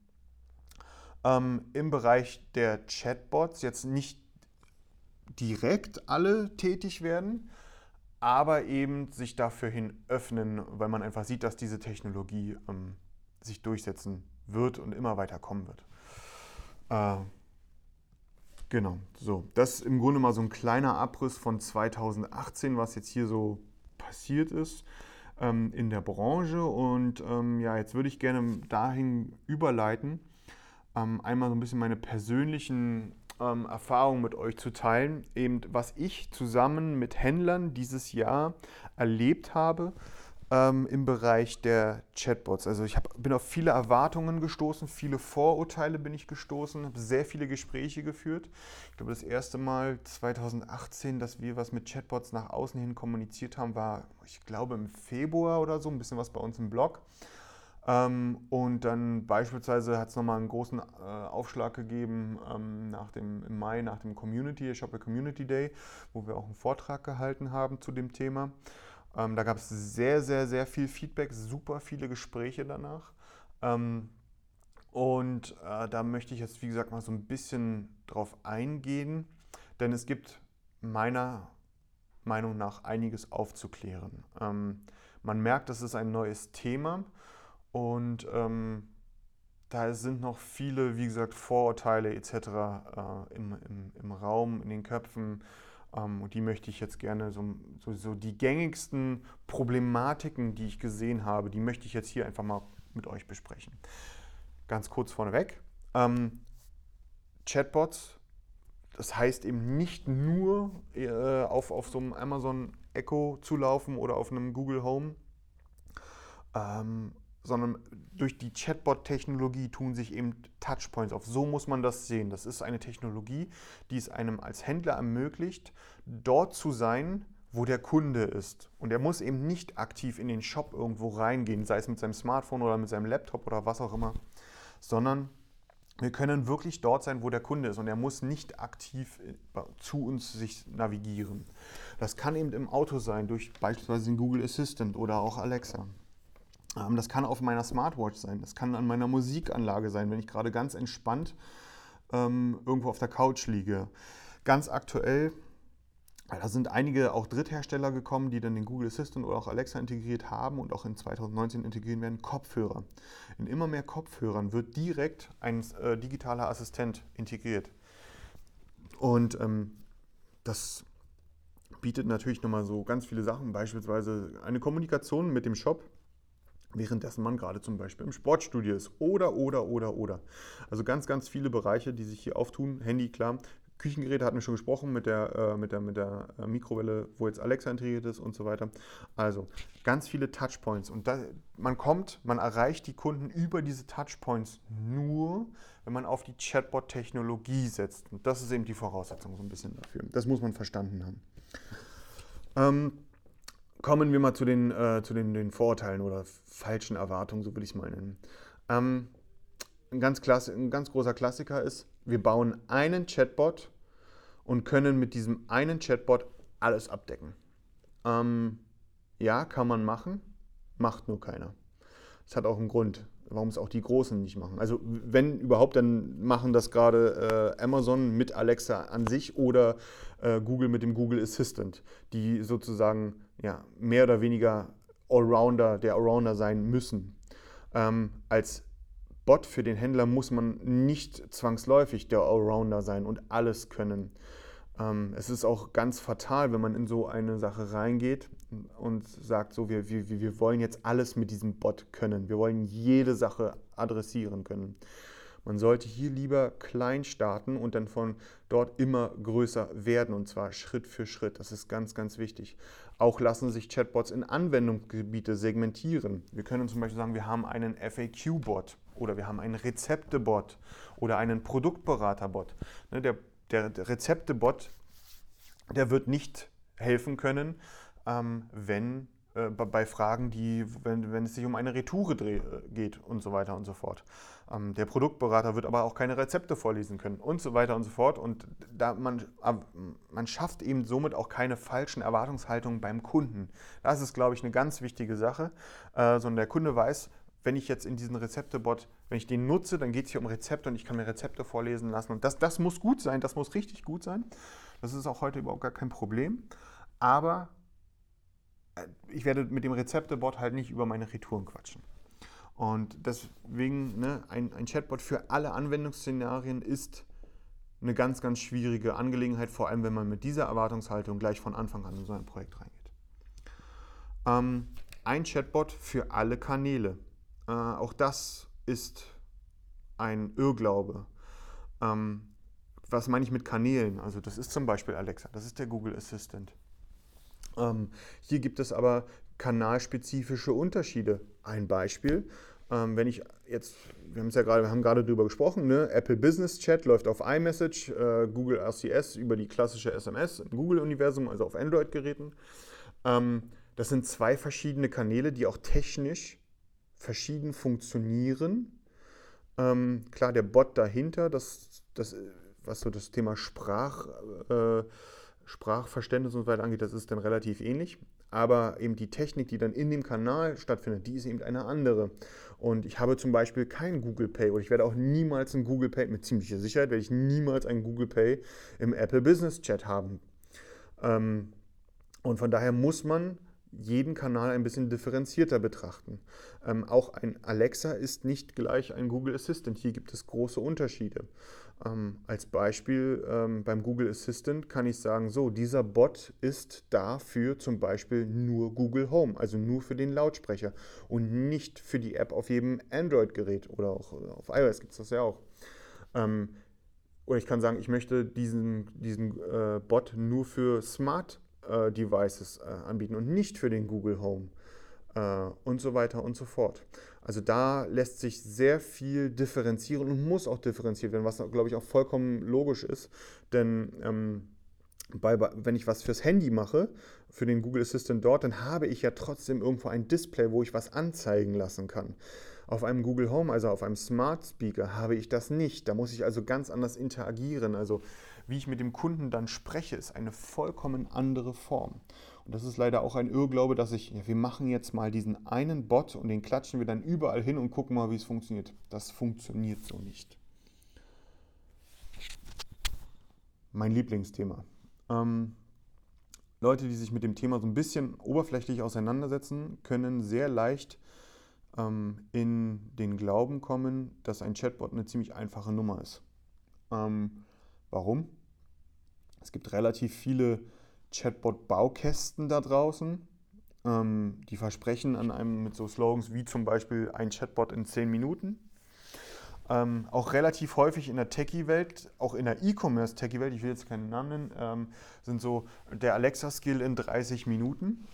ähm, im Bereich der Chatbots jetzt nicht direkt alle tätig werden, aber eben sich dafür hin öffnen, weil man einfach sieht, dass diese Technologie ähm, sich durchsetzen wird und immer weiter kommen wird. Äh, Genau, so. Das ist im Grunde mal so ein kleiner Abriss von 2018, was jetzt hier so passiert ist ähm, in der Branche. Und ähm, ja, jetzt würde ich gerne dahin überleiten, ähm, einmal so ein bisschen meine persönlichen ähm, Erfahrungen mit euch zu teilen, eben was ich zusammen mit Händlern dieses Jahr erlebt habe ähm, im Bereich der Chatbots. Also ich hab, bin auf viele Erwartungen gestoßen, viele Vorurteile bin ich gestoßen, habe sehr viele Gespräche geführt. Ich glaube, das erste Mal 2018, dass wir was mit Chatbots nach außen hin kommuniziert haben, war, ich glaube, im Februar oder so, ein bisschen was bei uns im Blog. Ähm, und dann beispielsweise hat es nochmal einen großen äh, Aufschlag gegeben ähm, nach dem, im Mai nach dem Community, Shopper Community Day, wo wir auch einen Vortrag gehalten haben zu dem Thema. Ähm, da gab es sehr, sehr, sehr viel Feedback, super viele Gespräche danach. Ähm, und äh, da möchte ich jetzt, wie gesagt, mal so ein bisschen drauf eingehen, denn es gibt meiner Meinung nach einiges aufzuklären. Ähm, man merkt, das ist ein neues Thema und ähm, da sind noch viele, wie gesagt, Vorurteile etc. Äh, im, im, im Raum, in den Köpfen. Ähm, und die möchte ich jetzt gerne, so, so, so, die gängigsten Problematiken, die ich gesehen habe, die möchte ich jetzt hier einfach mal mit euch besprechen. Ganz kurz vorneweg. Ähm, Chatbots, das heißt eben nicht nur äh, auf, auf so einem Amazon Echo zu laufen oder auf einem Google Home, ähm, sondern durch die Chatbot-Technologie tun sich eben Touchpoints auf. So muss man das sehen. Das ist eine Technologie, die es einem als Händler ermöglicht, dort zu sein, wo der Kunde ist. Und er muss eben nicht aktiv in den Shop irgendwo reingehen, sei es mit seinem Smartphone oder mit seinem Laptop oder was auch immer, sondern wir können wirklich dort sein, wo der Kunde ist und er muss nicht aktiv äh, zu uns sich navigieren. Das kann eben im Auto sein, durch beispielsweise den Google Assistant oder auch Alexa. Ähm, das kann auf meiner Smartwatch sein, das kann an meiner Musikanlage sein, wenn ich gerade ganz entspannt ähm, irgendwo auf der Couch liege. Ganz aktuell, da sind einige auch Dritthersteller gekommen, die dann den Google Assistant oder auch Alexa integriert haben und auch in 2019 integrieren werden, Kopfhörer. In immer mehr Kopfhörern wird direkt ein äh, digitaler Assistent integriert. Und ähm, das bietet natürlich nochmal so ganz viele Sachen, beispielsweise eine Kommunikation mit dem Shop, währenddessen man gerade zum Beispiel im Sportstudio ist. Oder, oder, oder, oder. Also ganz, ganz viele Bereiche, die sich hier auftun. Handy, klar. Küchengeräte hatten wir schon gesprochen mit der, äh, mit der, mit der äh, Mikrowelle, wo jetzt Alexa integriert ist und so weiter. Also ganz viele Touchpoints. Und da, man kommt, man erreicht die Kunden über diese Touchpoints nur, wenn man auf die Chatbot-Technologie setzt. Und das ist eben die Voraussetzung so ein bisschen dafür. Das muss man verstanden haben. Ähm, kommen wir mal zu den, äh, zu den, den, Vorurteilen oder falschen Erwartungen, so will ich es mal nennen. Ähm, ein, ganz klass ein ganz großer Klassiker ist, wir bauen einen Chatbot und können mit diesem einen Chatbot alles abdecken. Ähm, ja, kann man machen, macht nur keiner. Das hat auch einen Grund warum es auch die Großen nicht machen. Also wenn überhaupt, dann machen das gerade äh, Amazon mit Alexa an sich oder äh, Google mit dem Google Assistant, die sozusagen ja, mehr oder weniger Allrounder, der Allrounder sein müssen. Ähm, als Bot für den Händler muss man nicht zwangsläufig der Allrounder sein und alles können. Ähm, es ist auch ganz fatal, wenn man in so eine Sache reingeht und sagt, so, wir, wir, wir wollen jetzt alles mit diesem Bot können. Wir wollen jede Sache adressieren können. Man sollte hier lieber klein starten und dann von dort immer größer werden und zwar Schritt für Schritt. Das ist ganz, ganz wichtig. Auch lassen sich Chatbots in Anwendungsgebiete segmentieren. Wir können zum Beispiel sagen, wir haben einen FAQ-Bot oder wir haben einen Rezepte-Bot oder einen Produktberater-Bot. Ne, der der Rezepte-Bot, der wird nicht helfen können, ähm, wenn äh, bei Fragen, die, wenn, wenn es sich um eine Retoure geht und so weiter und so fort. Ähm, der Produktberater wird aber auch keine Rezepte vorlesen können und so weiter und so fort. Und da man, man schafft eben somit auch keine falschen Erwartungshaltungen beim Kunden. Das ist, glaube ich, eine ganz wichtige Sache, äh, sondern der Kunde weiß, wenn ich jetzt in diesen Rezeptebot, wenn ich den nutze, dann geht es hier um Rezepte und ich kann mir Rezepte vorlesen lassen. Und das, das muss gut sein, das muss richtig gut sein. Das ist auch heute überhaupt gar kein Problem. Aber äh, ich werde mit dem Rezeptebot halt nicht über meine Retouren quatschen. Und deswegen, ne, ein, ein Chatbot für alle Anwendungsszenarien ist eine ganz, ganz schwierige Angelegenheit, vor allem wenn man mit dieser Erwartungshaltung gleich von Anfang an in so ein Projekt reingeht. Ähm, ein Chatbot für alle Kanäle. Äh, auch das ist ein Irrglaube. Ähm, was meine ich mit Kanälen? Also das ist zum Beispiel Alexa, das ist der Google Assistant. Ähm, hier gibt es aber kanalspezifische Unterschiede. Ein Beispiel, ähm, wenn ich jetzt, wir haben es ja gerade, wir haben gerade darüber gesprochen, ne? Apple Business Chat läuft auf iMessage, äh, Google RCS über die klassische SMS im Google-Universum, also auf Android-Geräten. Ähm, das sind zwei verschiedene Kanäle, die auch technisch verschieden funktionieren. Ähm, klar, der Bot dahinter, das, das, was so das Thema Sprach, äh, Sprachverständnis und so weiter angeht, das ist dann relativ ähnlich. Aber eben die Technik, die dann in dem Kanal stattfindet, die ist eben eine andere. Und ich habe zum Beispiel kein Google Pay oder ich werde auch niemals ein Google Pay, mit ziemlicher Sicherheit werde ich niemals ein Google Pay im Apple Business Chat haben. Ähm, und von daher muss man jeden Kanal ein bisschen differenzierter betrachten. Ähm, auch ein Alexa ist nicht gleich ein Google Assistant. Hier gibt es große Unterschiede. Ähm, als Beispiel ähm, beim Google Assistant kann ich sagen, so, dieser Bot ist dafür zum Beispiel nur Google Home, also nur für den Lautsprecher und nicht für die App auf jedem Android-Gerät oder auch auf iOS gibt es das ja auch. Ähm, oder ich kann sagen, ich möchte diesen, diesen äh, Bot nur für Smart äh, Devices äh, anbieten und nicht für den Google Home äh, und so weiter und so fort. Also da lässt sich sehr viel differenzieren und muss auch differenziert werden, was glaube ich auch vollkommen logisch ist, denn ähm, bei, wenn ich was fürs Handy mache, für den Google Assistant dort, dann habe ich ja trotzdem irgendwo ein Display, wo ich was anzeigen lassen kann. Auf einem Google Home, also auf einem Smart Speaker, habe ich das nicht. Da muss ich also ganz anders interagieren. Also wie ich mit dem Kunden dann spreche, ist eine vollkommen andere Form. Und das ist leider auch ein Irrglaube, dass ich, ja, wir machen jetzt mal diesen einen Bot und den klatschen wir dann überall hin und gucken mal, wie es funktioniert. Das funktioniert so nicht. mein Lieblingsthema. Ähm, Leute, die sich mit dem Thema so ein bisschen oberflächlich auseinandersetzen, können sehr leicht ähm, in den Glauben kommen, dass ein Chatbot eine ziemlich einfache Nummer ist. Ähm, warum? Es gibt relativ viele Chatbot-Baukästen da draußen, ähm, die versprechen an einem mit so Slogans wie zum Beispiel ein Chatbot in 10 Minuten. Ähm, auch relativ häufig in der Techie-Welt, auch in der E-Commerce-Techie-Welt, ich will jetzt keinen Namen nennen, ähm, sind so der Alexa-Skill in 30 Minuten.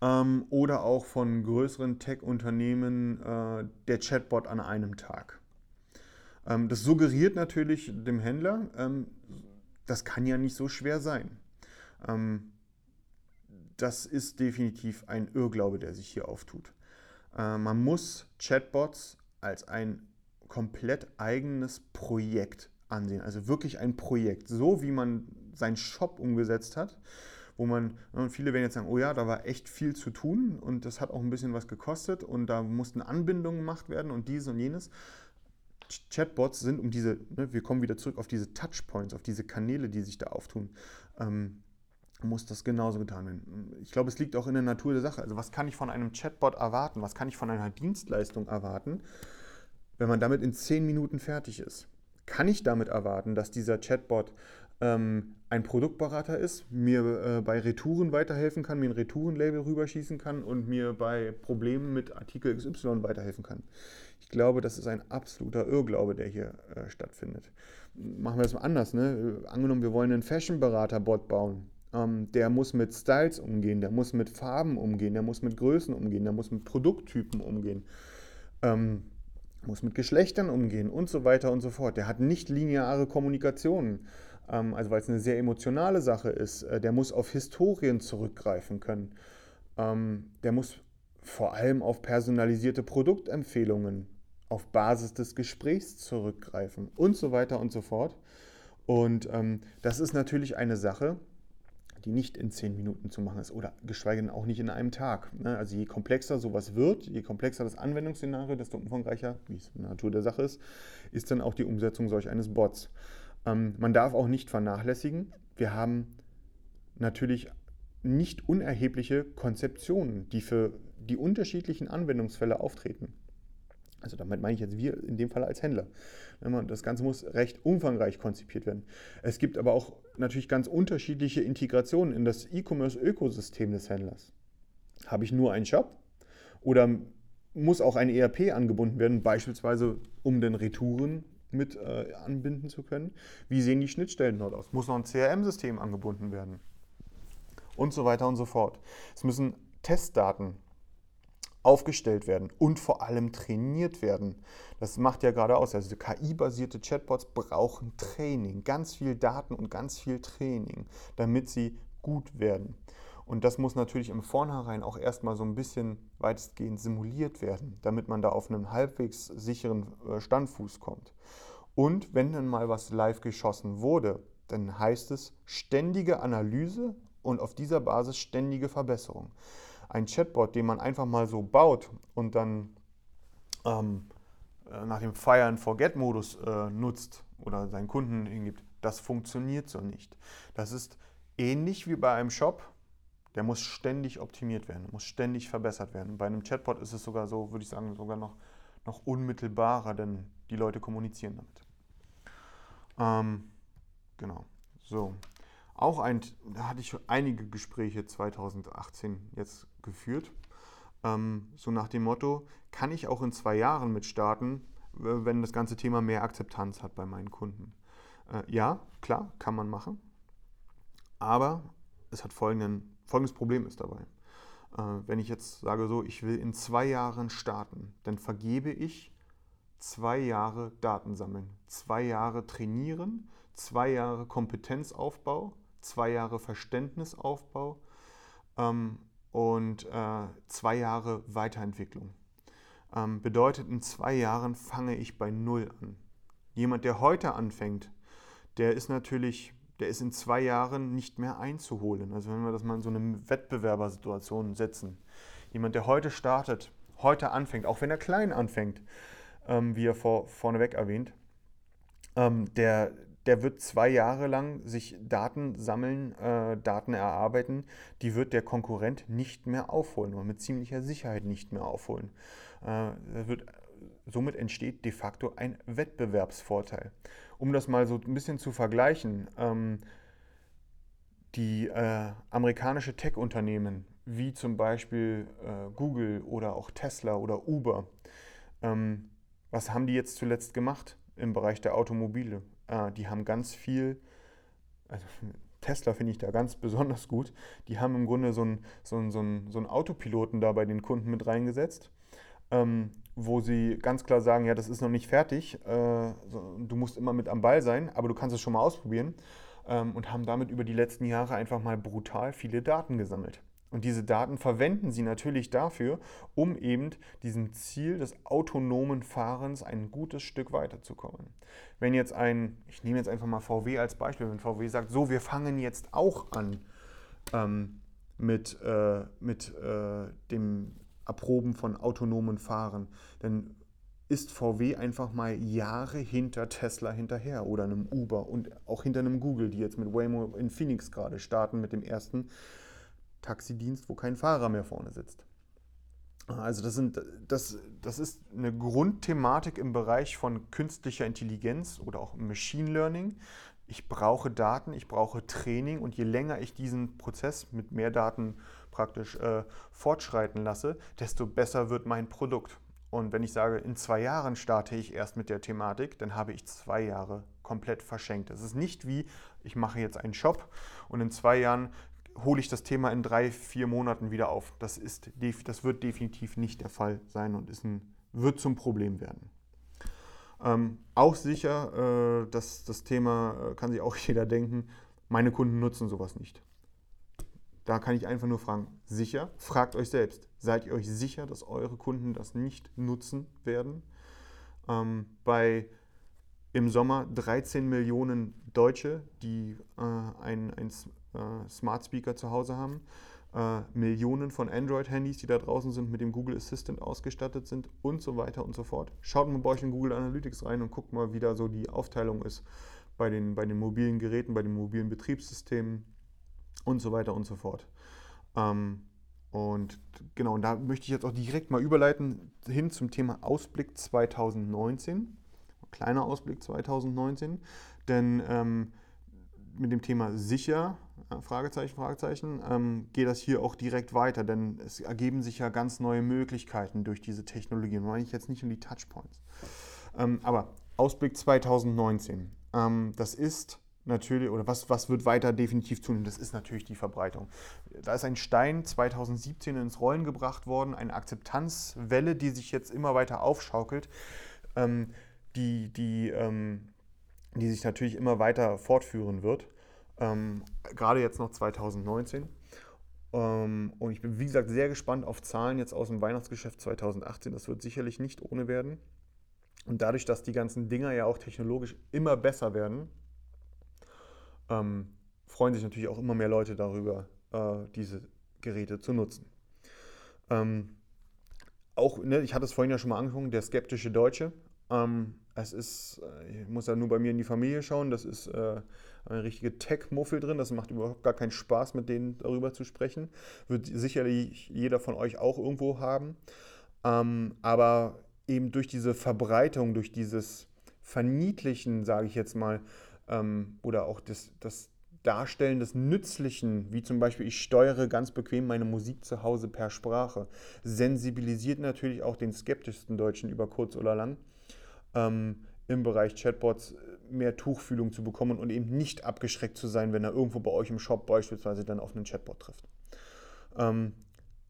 Ähm, oder auch von größeren Tech-Unternehmen äh, der Chatbot an einem Tag. Ähm, das suggeriert natürlich dem Händler, ähm, das kann ja nicht so schwer sein. Ähm, das ist definitiv ein Irrglaube, der sich hier auftut. Äh, man muss Chatbots als ein komplett eigenes Projekt ansehen. Also wirklich ein Projekt, so wie man seinen Shop umgesetzt hat, wo man, und viele werden jetzt sagen, oh ja, da war echt viel zu tun und das hat auch ein bisschen was gekostet und da mussten Anbindungen gemacht werden und dieses und jenes. Chatbots sind um diese, ne, wir kommen wieder zurück auf diese Touchpoints, auf diese Kanäle, die sich da auftun. Ähm, muss das genauso getan werden. Ich glaube, es liegt auch in der Natur der Sache. Also was kann ich von einem Chatbot erwarten? Was kann ich von einer Dienstleistung erwarten, wenn man damit in zehn Minuten fertig ist? Kann ich damit erwarten, dass dieser Chatbot ähm, ein Produktberater ist, mir äh, bei Retouren weiterhelfen kann, mir ein Retourenlabel rüberschießen kann und mir bei Problemen mit Artikel XY weiterhelfen kann? Ich glaube, das ist ein absoluter Irrglaube, der hier äh, stattfindet. Machen wir das mal anders. Ne? Angenommen, wir wollen einen Fashion-Berater-Bot bauen ähm, der muss mit Styles umgehen, der muss mit Farben umgehen, der muss mit Größen umgehen, der muss mit Produkttypen umgehen, ähm, muss mit Geschlechtern umgehen und so weiter und so fort. Der hat nicht lineare Kommunikation, ähm, also weil es eine sehr emotionale Sache ist. Äh, der muss auf Historien zurückgreifen können. Ähm, der muss vor allem auf personalisierte Produktempfehlungen auf Basis des Gesprächs zurückgreifen und so weiter und so fort. Und ähm, das ist natürlich eine Sache, die nicht in zehn Minuten zu machen ist oder geschweige denn auch nicht in einem Tag. Ne? Also je komplexer sowas wird, je komplexer das Anwendungsszenario, desto umfangreicher, wie es in der Natur der Sache ist, ist dann auch die Umsetzung solch eines Bots. Ähm, man darf auch nicht vernachlässigen, wir haben natürlich nicht unerhebliche Konzeptionen, die für die unterschiedlichen Anwendungsfälle auftreten. Also damit meine ich jetzt wir in dem Fall als Händler. Das Ganze muss recht umfangreich konzipiert werden. Es gibt aber auch natürlich ganz unterschiedliche Integrationen in das E-Commerce-Ökosystem des Händlers. Habe ich nur einen Shop oder muss auch ein ERP angebunden werden, beispielsweise um den Retouren mit äh, anbinden zu können? Wie sehen die Schnittstellen dort aus? Muss noch ein CRM-System angebunden werden? Und so weiter und so fort. Es müssen Testdaten aufgestellt werden und vor allem trainiert werden. Das macht ja gerade aus. Also KI-basierte Chatbots brauchen Training, ganz viel Daten und ganz viel Training, damit sie gut werden. Und das muss natürlich im Vornherein auch erstmal so ein bisschen weitestgehend simuliert werden, damit man da auf einen halbwegs sicheren äh, Standfuß kommt. Und wenn dann mal was live geschossen wurde, dann heißt es ständige Analyse und auf dieser Basis ständige Verbesserung ein Chatbot, den man einfach mal so baut und dann ähm, äh, nach dem Fire and Forget-Modus äh, nutzt oder seinen Kunden hingibt, das funktioniert so nicht. Das ist ähnlich wie bei einem Shop, der muss ständig optimiert werden, muss ständig verbessert werden. Bei einem Chatbot ist es sogar so, würde ich sagen, sogar noch, noch unmittelbarer, denn die Leute kommunizieren damit. Ähm, genau. So. Auch ein, da hatte ich einige Gespräche 2018 jetzt geführt. Ähm, so nach dem Motto, kann ich auch in zwei Jahren mit starten, wenn das ganze Thema mehr Akzeptanz hat bei meinen Kunden? Äh, ja, klar, kann man machen. Aber es hat folgenden, folgendes Problem ist dabei. Äh, wenn ich jetzt sage so, ich will in zwei Jahren starten, dann vergebe ich zwei Jahre Daten sammeln, zwei Jahre trainieren, zwei Jahre Kompetenzaufbau, zwei Jahre Verständnisaufbau ähm, und äh, zwei Jahre Weiterentwicklung. Ähm, bedeutet, in zwei Jahren fange ich bei Null an. Jemand, der heute anfängt, der ist natürlich, der ist in zwei Jahren nicht mehr einzuholen. Also wenn wir das mal in so eine Wettbewerbersituation setzen. Jemand, der heute startet, heute anfängt, auch wenn er klein anfängt, ähm, wie er vor, vorneweg erwähnt, ähm, der, der wird zwei Jahre lang sich Daten sammeln, äh, Daten erarbeiten, die wird der Konkurrent nicht mehr aufholen und mit ziemlicher Sicherheit nicht mehr aufholen. Äh, wird, somit entsteht de facto ein Wettbewerbsvorteil. Um das mal so ein bisschen zu vergleichen, ähm, die äh, amerikanische Tech-Unternehmen wie zum Beispiel äh, Google oder auch Tesla oder Uber, ähm, was haben die jetzt zuletzt gemacht im Bereich der Automobile? Äh, die haben ganz viel, also [laughs] Tesla finde ich da ganz besonders gut, die haben im Grunde so einen so so ein, so ein Autopiloten da bei den Kunden mit reingesetzt, ähm, wo sie ganz klar sagen, ja, das ist noch nicht fertig, äh, du musst immer mit am Ball sein, aber du kannst es schon mal ausprobieren ähm, und haben damit über die letzten Jahre einfach mal brutal viele Daten gesammelt. Und diese Daten verwenden sie natürlich dafür, um eben diesem Ziel des autonomen Fahrens ein gutes Stück weiterzukommen. Wenn jetzt ein, ich nehme jetzt einfach mal VW als Beispiel, wenn VW sagt, so, wir fangen jetzt auch an ähm, mit, äh, mit äh, dem Erproben von autonomen Fahren, dann ist VW einfach mal Jahre hinter Tesla hinterher oder einem Uber und auch hinter einem Google, die jetzt mit Waymo in Phoenix gerade starten mit dem ersten Taxidienst, wo kein Fahrer mehr vorne sitzt. Also das, sind, das, das ist eine Grundthematik im Bereich von künstlicher Intelligenz oder auch Machine Learning. Ich brauche Daten, ich brauche Training und je länger ich diesen Prozess mit mehr Daten praktisch äh, fortschreiten lasse, desto besser wird mein Produkt. Und wenn ich sage, in zwei Jahren starte ich erst mit der Thematik, dann habe ich zwei Jahre komplett verschenkt. Es ist nicht wie, ich mache jetzt einen Shop und in zwei Jahren hole ich das Thema in drei, vier Monaten wieder auf. Das, ist, das wird definitiv nicht der Fall sein und ist ein, wird zum Problem werden. Ähm, auch sicher, äh, dass das Thema, äh, kann sich auch [laughs] jeder denken, meine Kunden nutzen sowas nicht. Da kann ich einfach nur fragen, sicher? Fragt euch selbst, seid ihr euch sicher, dass eure Kunden das nicht nutzen werden? Ähm, bei im Sommer 13 Millionen Deutsche, die äh, ein, ein äh, Smart Speaker zu Hause haben, äh, Millionen von Android-Handys, die da draußen sind, mit dem Google Assistant ausgestattet sind und so weiter und so fort. Schaut mal bei euch in Google Analytics rein und guckt mal, wie da so die Aufteilung ist bei den, bei den mobilen Geräten, bei den mobilen Betriebssystemen und so weiter und so fort. Ähm, und genau, und da möchte ich jetzt auch direkt mal überleiten hin zum Thema Ausblick 2019. Kleiner Ausblick 2019, denn ähm, mit dem Thema sicher Fragezeichen, Fragezeichen, ähm, geht das hier auch direkt weiter, denn es ergeben sich ja ganz neue Möglichkeiten durch diese Technologien. Meine ich jetzt nicht um die Touchpoints. Ähm, aber Ausblick 2019. Ähm, das ist natürlich, oder was, was wird weiter definitiv zunehmen? Das ist natürlich die Verbreitung. Da ist ein Stein 2017 ins Rollen gebracht worden, eine Akzeptanzwelle, die sich jetzt immer weiter aufschaukelt, ähm, die, die, ähm, die sich natürlich immer weiter fortführen wird. Ähm, gerade jetzt noch 2019. Ähm, und ich bin, wie gesagt, sehr gespannt auf Zahlen jetzt aus dem Weihnachtsgeschäft 2018. Das wird sicherlich nicht ohne werden. Und dadurch, dass die ganzen Dinger ja auch technologisch immer besser werden, ähm, freuen sich natürlich auch immer mehr Leute darüber, äh, diese Geräte zu nutzen. Ähm, auch, ne, ich hatte es vorhin ja schon mal angefangen, der skeptische Deutsche. Ähm, es ist, äh, ich muss ja nur bei mir in die Familie schauen, das ist äh, eine richtige Tech-Muffel drin. Das macht überhaupt gar keinen Spaß, mit denen darüber zu sprechen. Wird sicherlich jeder von euch auch irgendwo haben. Ähm, aber eben durch diese Verbreitung, durch dieses Verniedlichen, sage ich jetzt mal, ähm, oder auch das, das Darstellen des Nützlichen, wie zum Beispiel ich steuere ganz bequem meine Musik zu Hause per Sprache, sensibilisiert natürlich auch den skeptischsten Deutschen über kurz oder lang ähm, im Bereich Chatbots mehr Tuchfühlung zu bekommen und eben nicht abgeschreckt zu sein, wenn er irgendwo bei euch im Shop beispielsweise dann auf einen Chatbot trifft. Ähm,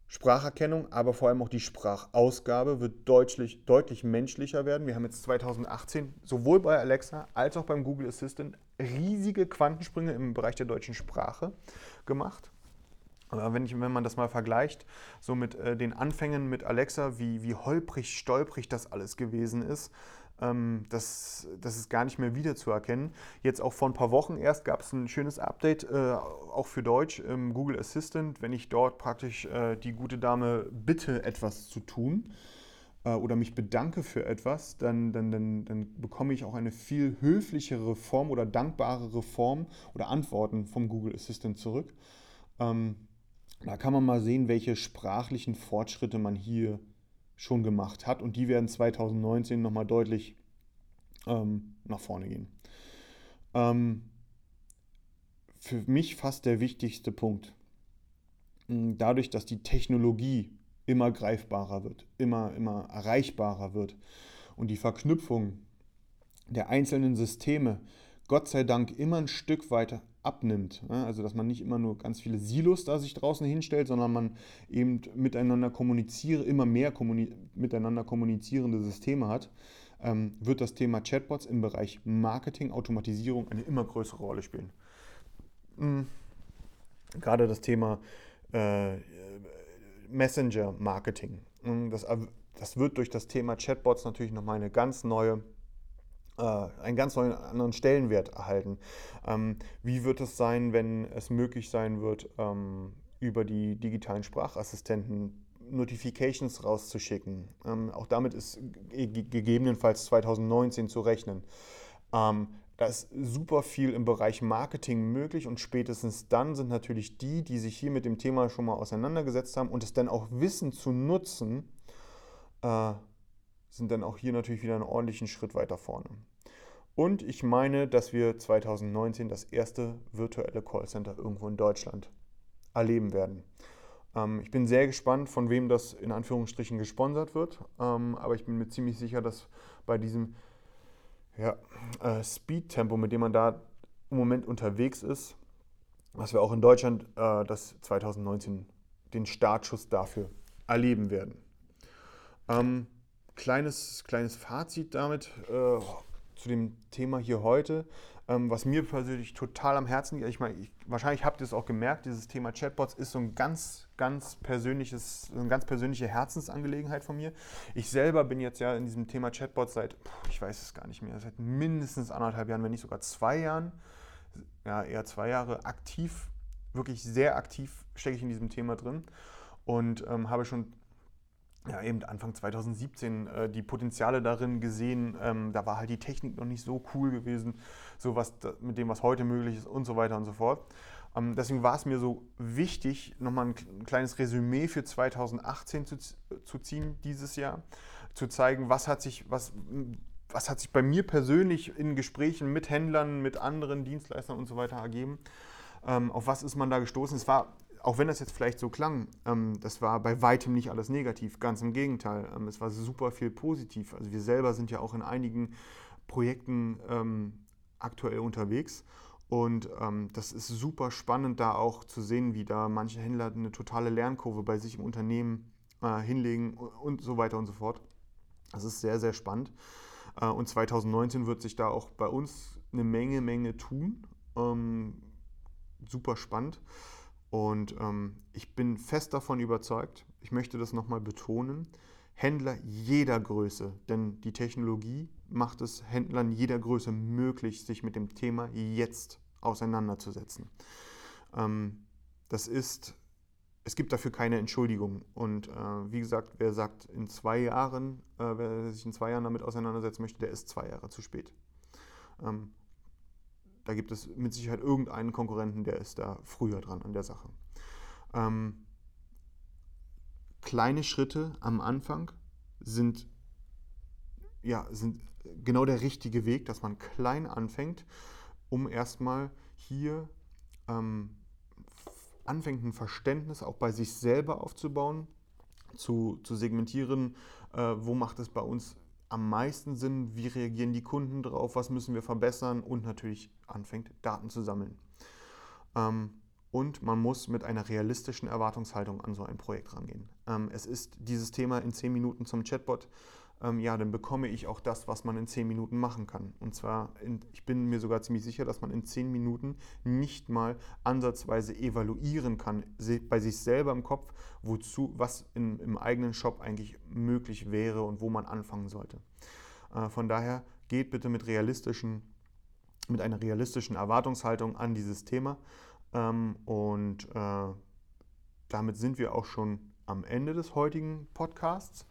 Spracherkennung, aber vor allem auch die Sprachausgabe wird deutlich, deutlich menschlicher werden. Wir haben jetzt 2018 sowohl bei Alexa als auch beim Google Assistant riesige Quantensprünge im Bereich der deutschen Sprache gemacht. Wenn, ich, wenn man das mal vergleicht, so mit äh, den Anfängen mit Alexa, wie, wie holprig, stolprig das alles gewesen ist, ähm, das, das ist gar nicht mehr wiederzuerkennen. Jetzt auch vor ein paar Wochen erst gab es ein schönes Update, äh, auch für Deutsch, im Google Assistant, wenn ich dort praktisch äh, die gute Dame bitte, etwas zu tun. äh, oder mich bedanke für etwas, dann, dann, dann, dann bekomme ich auch eine viel höflichere Form oder dankbarere Form oder Antworten vom Google Assistant zurück. Ähm, da kann man mal sehen, welche sprachlichen Fortschritte man hier schon gemacht hat und die werden 2019 nochmal deutlich ähm, nach vorne gehen. Ähm, für mich fast der wichtigste Punkt. Dadurch, dass die Technologie immer greifbarer wird, immer, immer erreichbarer wird und die Verknüpfung der einzelnen Systeme Gott sei Dank immer ein Stück weiter abnimmt. Also dass man nicht immer nur ganz viele Silos da sich draußen hinstellt, sondern man eben miteinander kommuniziere, immer mehr kommuni miteinander kommunizierende Systeme hat, ähm, wird das Thema Chatbots im Bereich Marketing, Automatisierung eine immer größere Rolle spielen. Mhm. Gerade das Thema äh, Messenger-Marketing. Mhm, das, das wird durch das Thema Chatbots natürlich nochmal eine ganz neue äh, einen ganz neuen anderen Stellenwert erhalten. Ähm, wie wird es sein, wenn es möglich sein wird, ähm, über die digitalen Sprachassistenten Notifications rauszuschicken? Ähm, auch damit ist gegebenenfalls 2019 zu rechnen. Ähm, da ist super viel im Bereich Marketing möglich und spätestens dann sind natürlich die, die sich hier mit dem Thema schon mal auseinandergesetzt haben und es dann auch wissen zu nutzen, äh, sind dann auch hier natürlich wieder einen ordentlichen Schritt weiter vorne. Und ich meine, dass wir 2019 das erste virtuelle Callcenter irgendwo in Deutschland erleben werden. Ähm, ich bin sehr gespannt, von wem das in Anführungsstrichen gesponsert wird, ähm, aber ich bin mir ziemlich sicher, dass bei diesem ja, äh, Speed-Tempo, mit dem man da im Moment unterwegs ist, dass wir auch in Deutschland äh, das 2019 den Startschuss dafür erleben werden. Ähm, kleines, kleines Fazit damit äh, zu dem Thema hier heute. Ähm, was mir persönlich total am Herzen liegt, ich meine, ich, wahrscheinlich habt ihr es auch gemerkt, dieses Thema Chatbots ist so ein ganz, ganz persönliches, eine ganz persönliche Herzensangelegenheit von mir. Ich selber bin jetzt ja in diesem Thema Chatbots seit, ich weiß es gar nicht mehr, seit mindestens anderthalb Jahren, wenn nicht sogar zwei Jahren, ja eher zwei Jahre aktiv, wirklich sehr aktiv stecke ich in diesem Thema drin und ähm, habe schon ja, eben Anfang 2017 äh, die Potenziale darin gesehen. Ähm, da war halt die Technik noch nicht so cool gewesen, so was mit dem, was heute möglich ist und so weiter und so fort. Ähm, deswegen war es mir so wichtig, nochmal ein, ein kleines Resümee für 2018 zu, zu ziehen dieses Jahr, zu zeigen, was hat sich, was, was hat sich bei mir persönlich in Gesprächen mit Händlern, mit anderen Dienstleistern und so weiter ergeben. Ähm, auf was ist man da gestoßen? Es war auch wenn das jetzt vielleicht so klang, ähm, das war bei weitem nicht alles negativ, ganz im Gegenteil. Ähm, es war super viel positiv. Also wir selber sind ja auch in einigen Projekten ähm, aktuell unterwegs. Und ähm, das ist super spannend, da auch zu sehen, wie da manche Händler eine totale Lernkurve bei sich im Unternehmen äh, hinlegen und so weiter und so fort. Das ist sehr, sehr spannend. Äh, und 2019 wird sich da auch bei uns eine Menge, Menge tun. Ähm, super spannend. Und ähm, ich bin fest davon überzeugt, ich möchte das nochmal betonen, Händler jeder Größe, denn die Technologie macht es Händlern jeder Größe möglich, sich mit dem Thema jetzt auseinanderzusetzen. Ähm, das ist, es gibt dafür keine Entschuldigung. Und äh, wie gesagt, wer sagt in zwei Jahren, äh, wer sich in zwei Jahren damit auseinandersetzen möchte, der ist zwei Jahre zu spät. Ähm, da gibt es mit Sicherheit irgendeinen Konkurrenten, der ist da früher dran an der Sache. Ähm, kleine Schritte am Anfang sind, ja, sind genau der richtige Weg, dass man klein anfängt, um erstmal hier ähm, anfängt, ein Verständnis auch bei sich selber aufzubauen, zu, zu segmentieren, äh, wo macht es bei uns am meisten Sinn, wie reagieren die Kunden drauf, was müssen wir verbessern und natürlich anfängt, Daten zu sammeln. Ähm, und man muss mit einer realistischen Erwartungshaltung an so ein Projekt rangehen. Ähm, es ist dieses Thema in 10 Minuten zum Chatbot ähm, ja, dann bekomme ich auch das, was man in 10 Minuten machen kann. Und zwar, in, ich bin mir sogar ziemlich sicher, dass man in 10 Minuten nicht mal ansatzweise evaluieren kann, bei sich selber im Kopf, wozu, was in, im eigenen Shop eigentlich möglich wäre und wo man anfangen sollte. Äh, von daher geht bitte mit realistischen mit einer realistischen Erwartungshaltung an dieses Thema. Ähm, und äh, damit sind wir auch schon am Ende des heutigen Podcasts.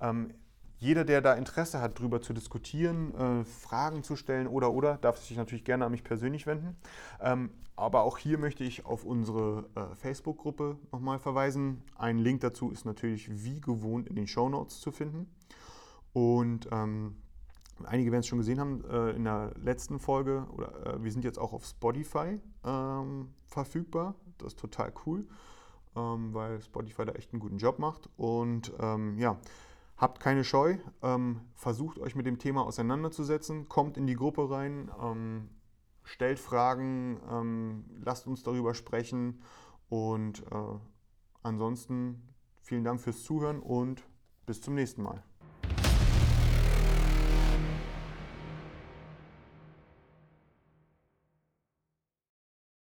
Ähm, jeder, der da Interesse hat, darüber zu diskutieren, äh, Fragen zu stellen oder oder, darf sich natürlich gerne an mich persönlich wenden. Ähm, aber auch hier möchte ich auf unsere äh, Facebook-Gruppe nochmal verweisen. Ein Link dazu ist natürlich wie gewohnt in den Show Notes zu finden. Und ähm, einige werden es schon gesehen haben, äh, in der letzten Folge, oder äh, wir sind jetzt auch auf Spotify ähm, verfügbar. Das ist total cool, ähm, weil Spotify da echt einen guten Job macht. Und ähm, ja, Habt keine Scheu, ähm, versucht euch mit dem Thema auseinanderzusetzen, kommt in die Gruppe rein, ähm, stellt Fragen, ähm, lasst uns darüber sprechen und äh, ansonsten vielen Dank fürs Zuhören und bis zum nächsten Mal.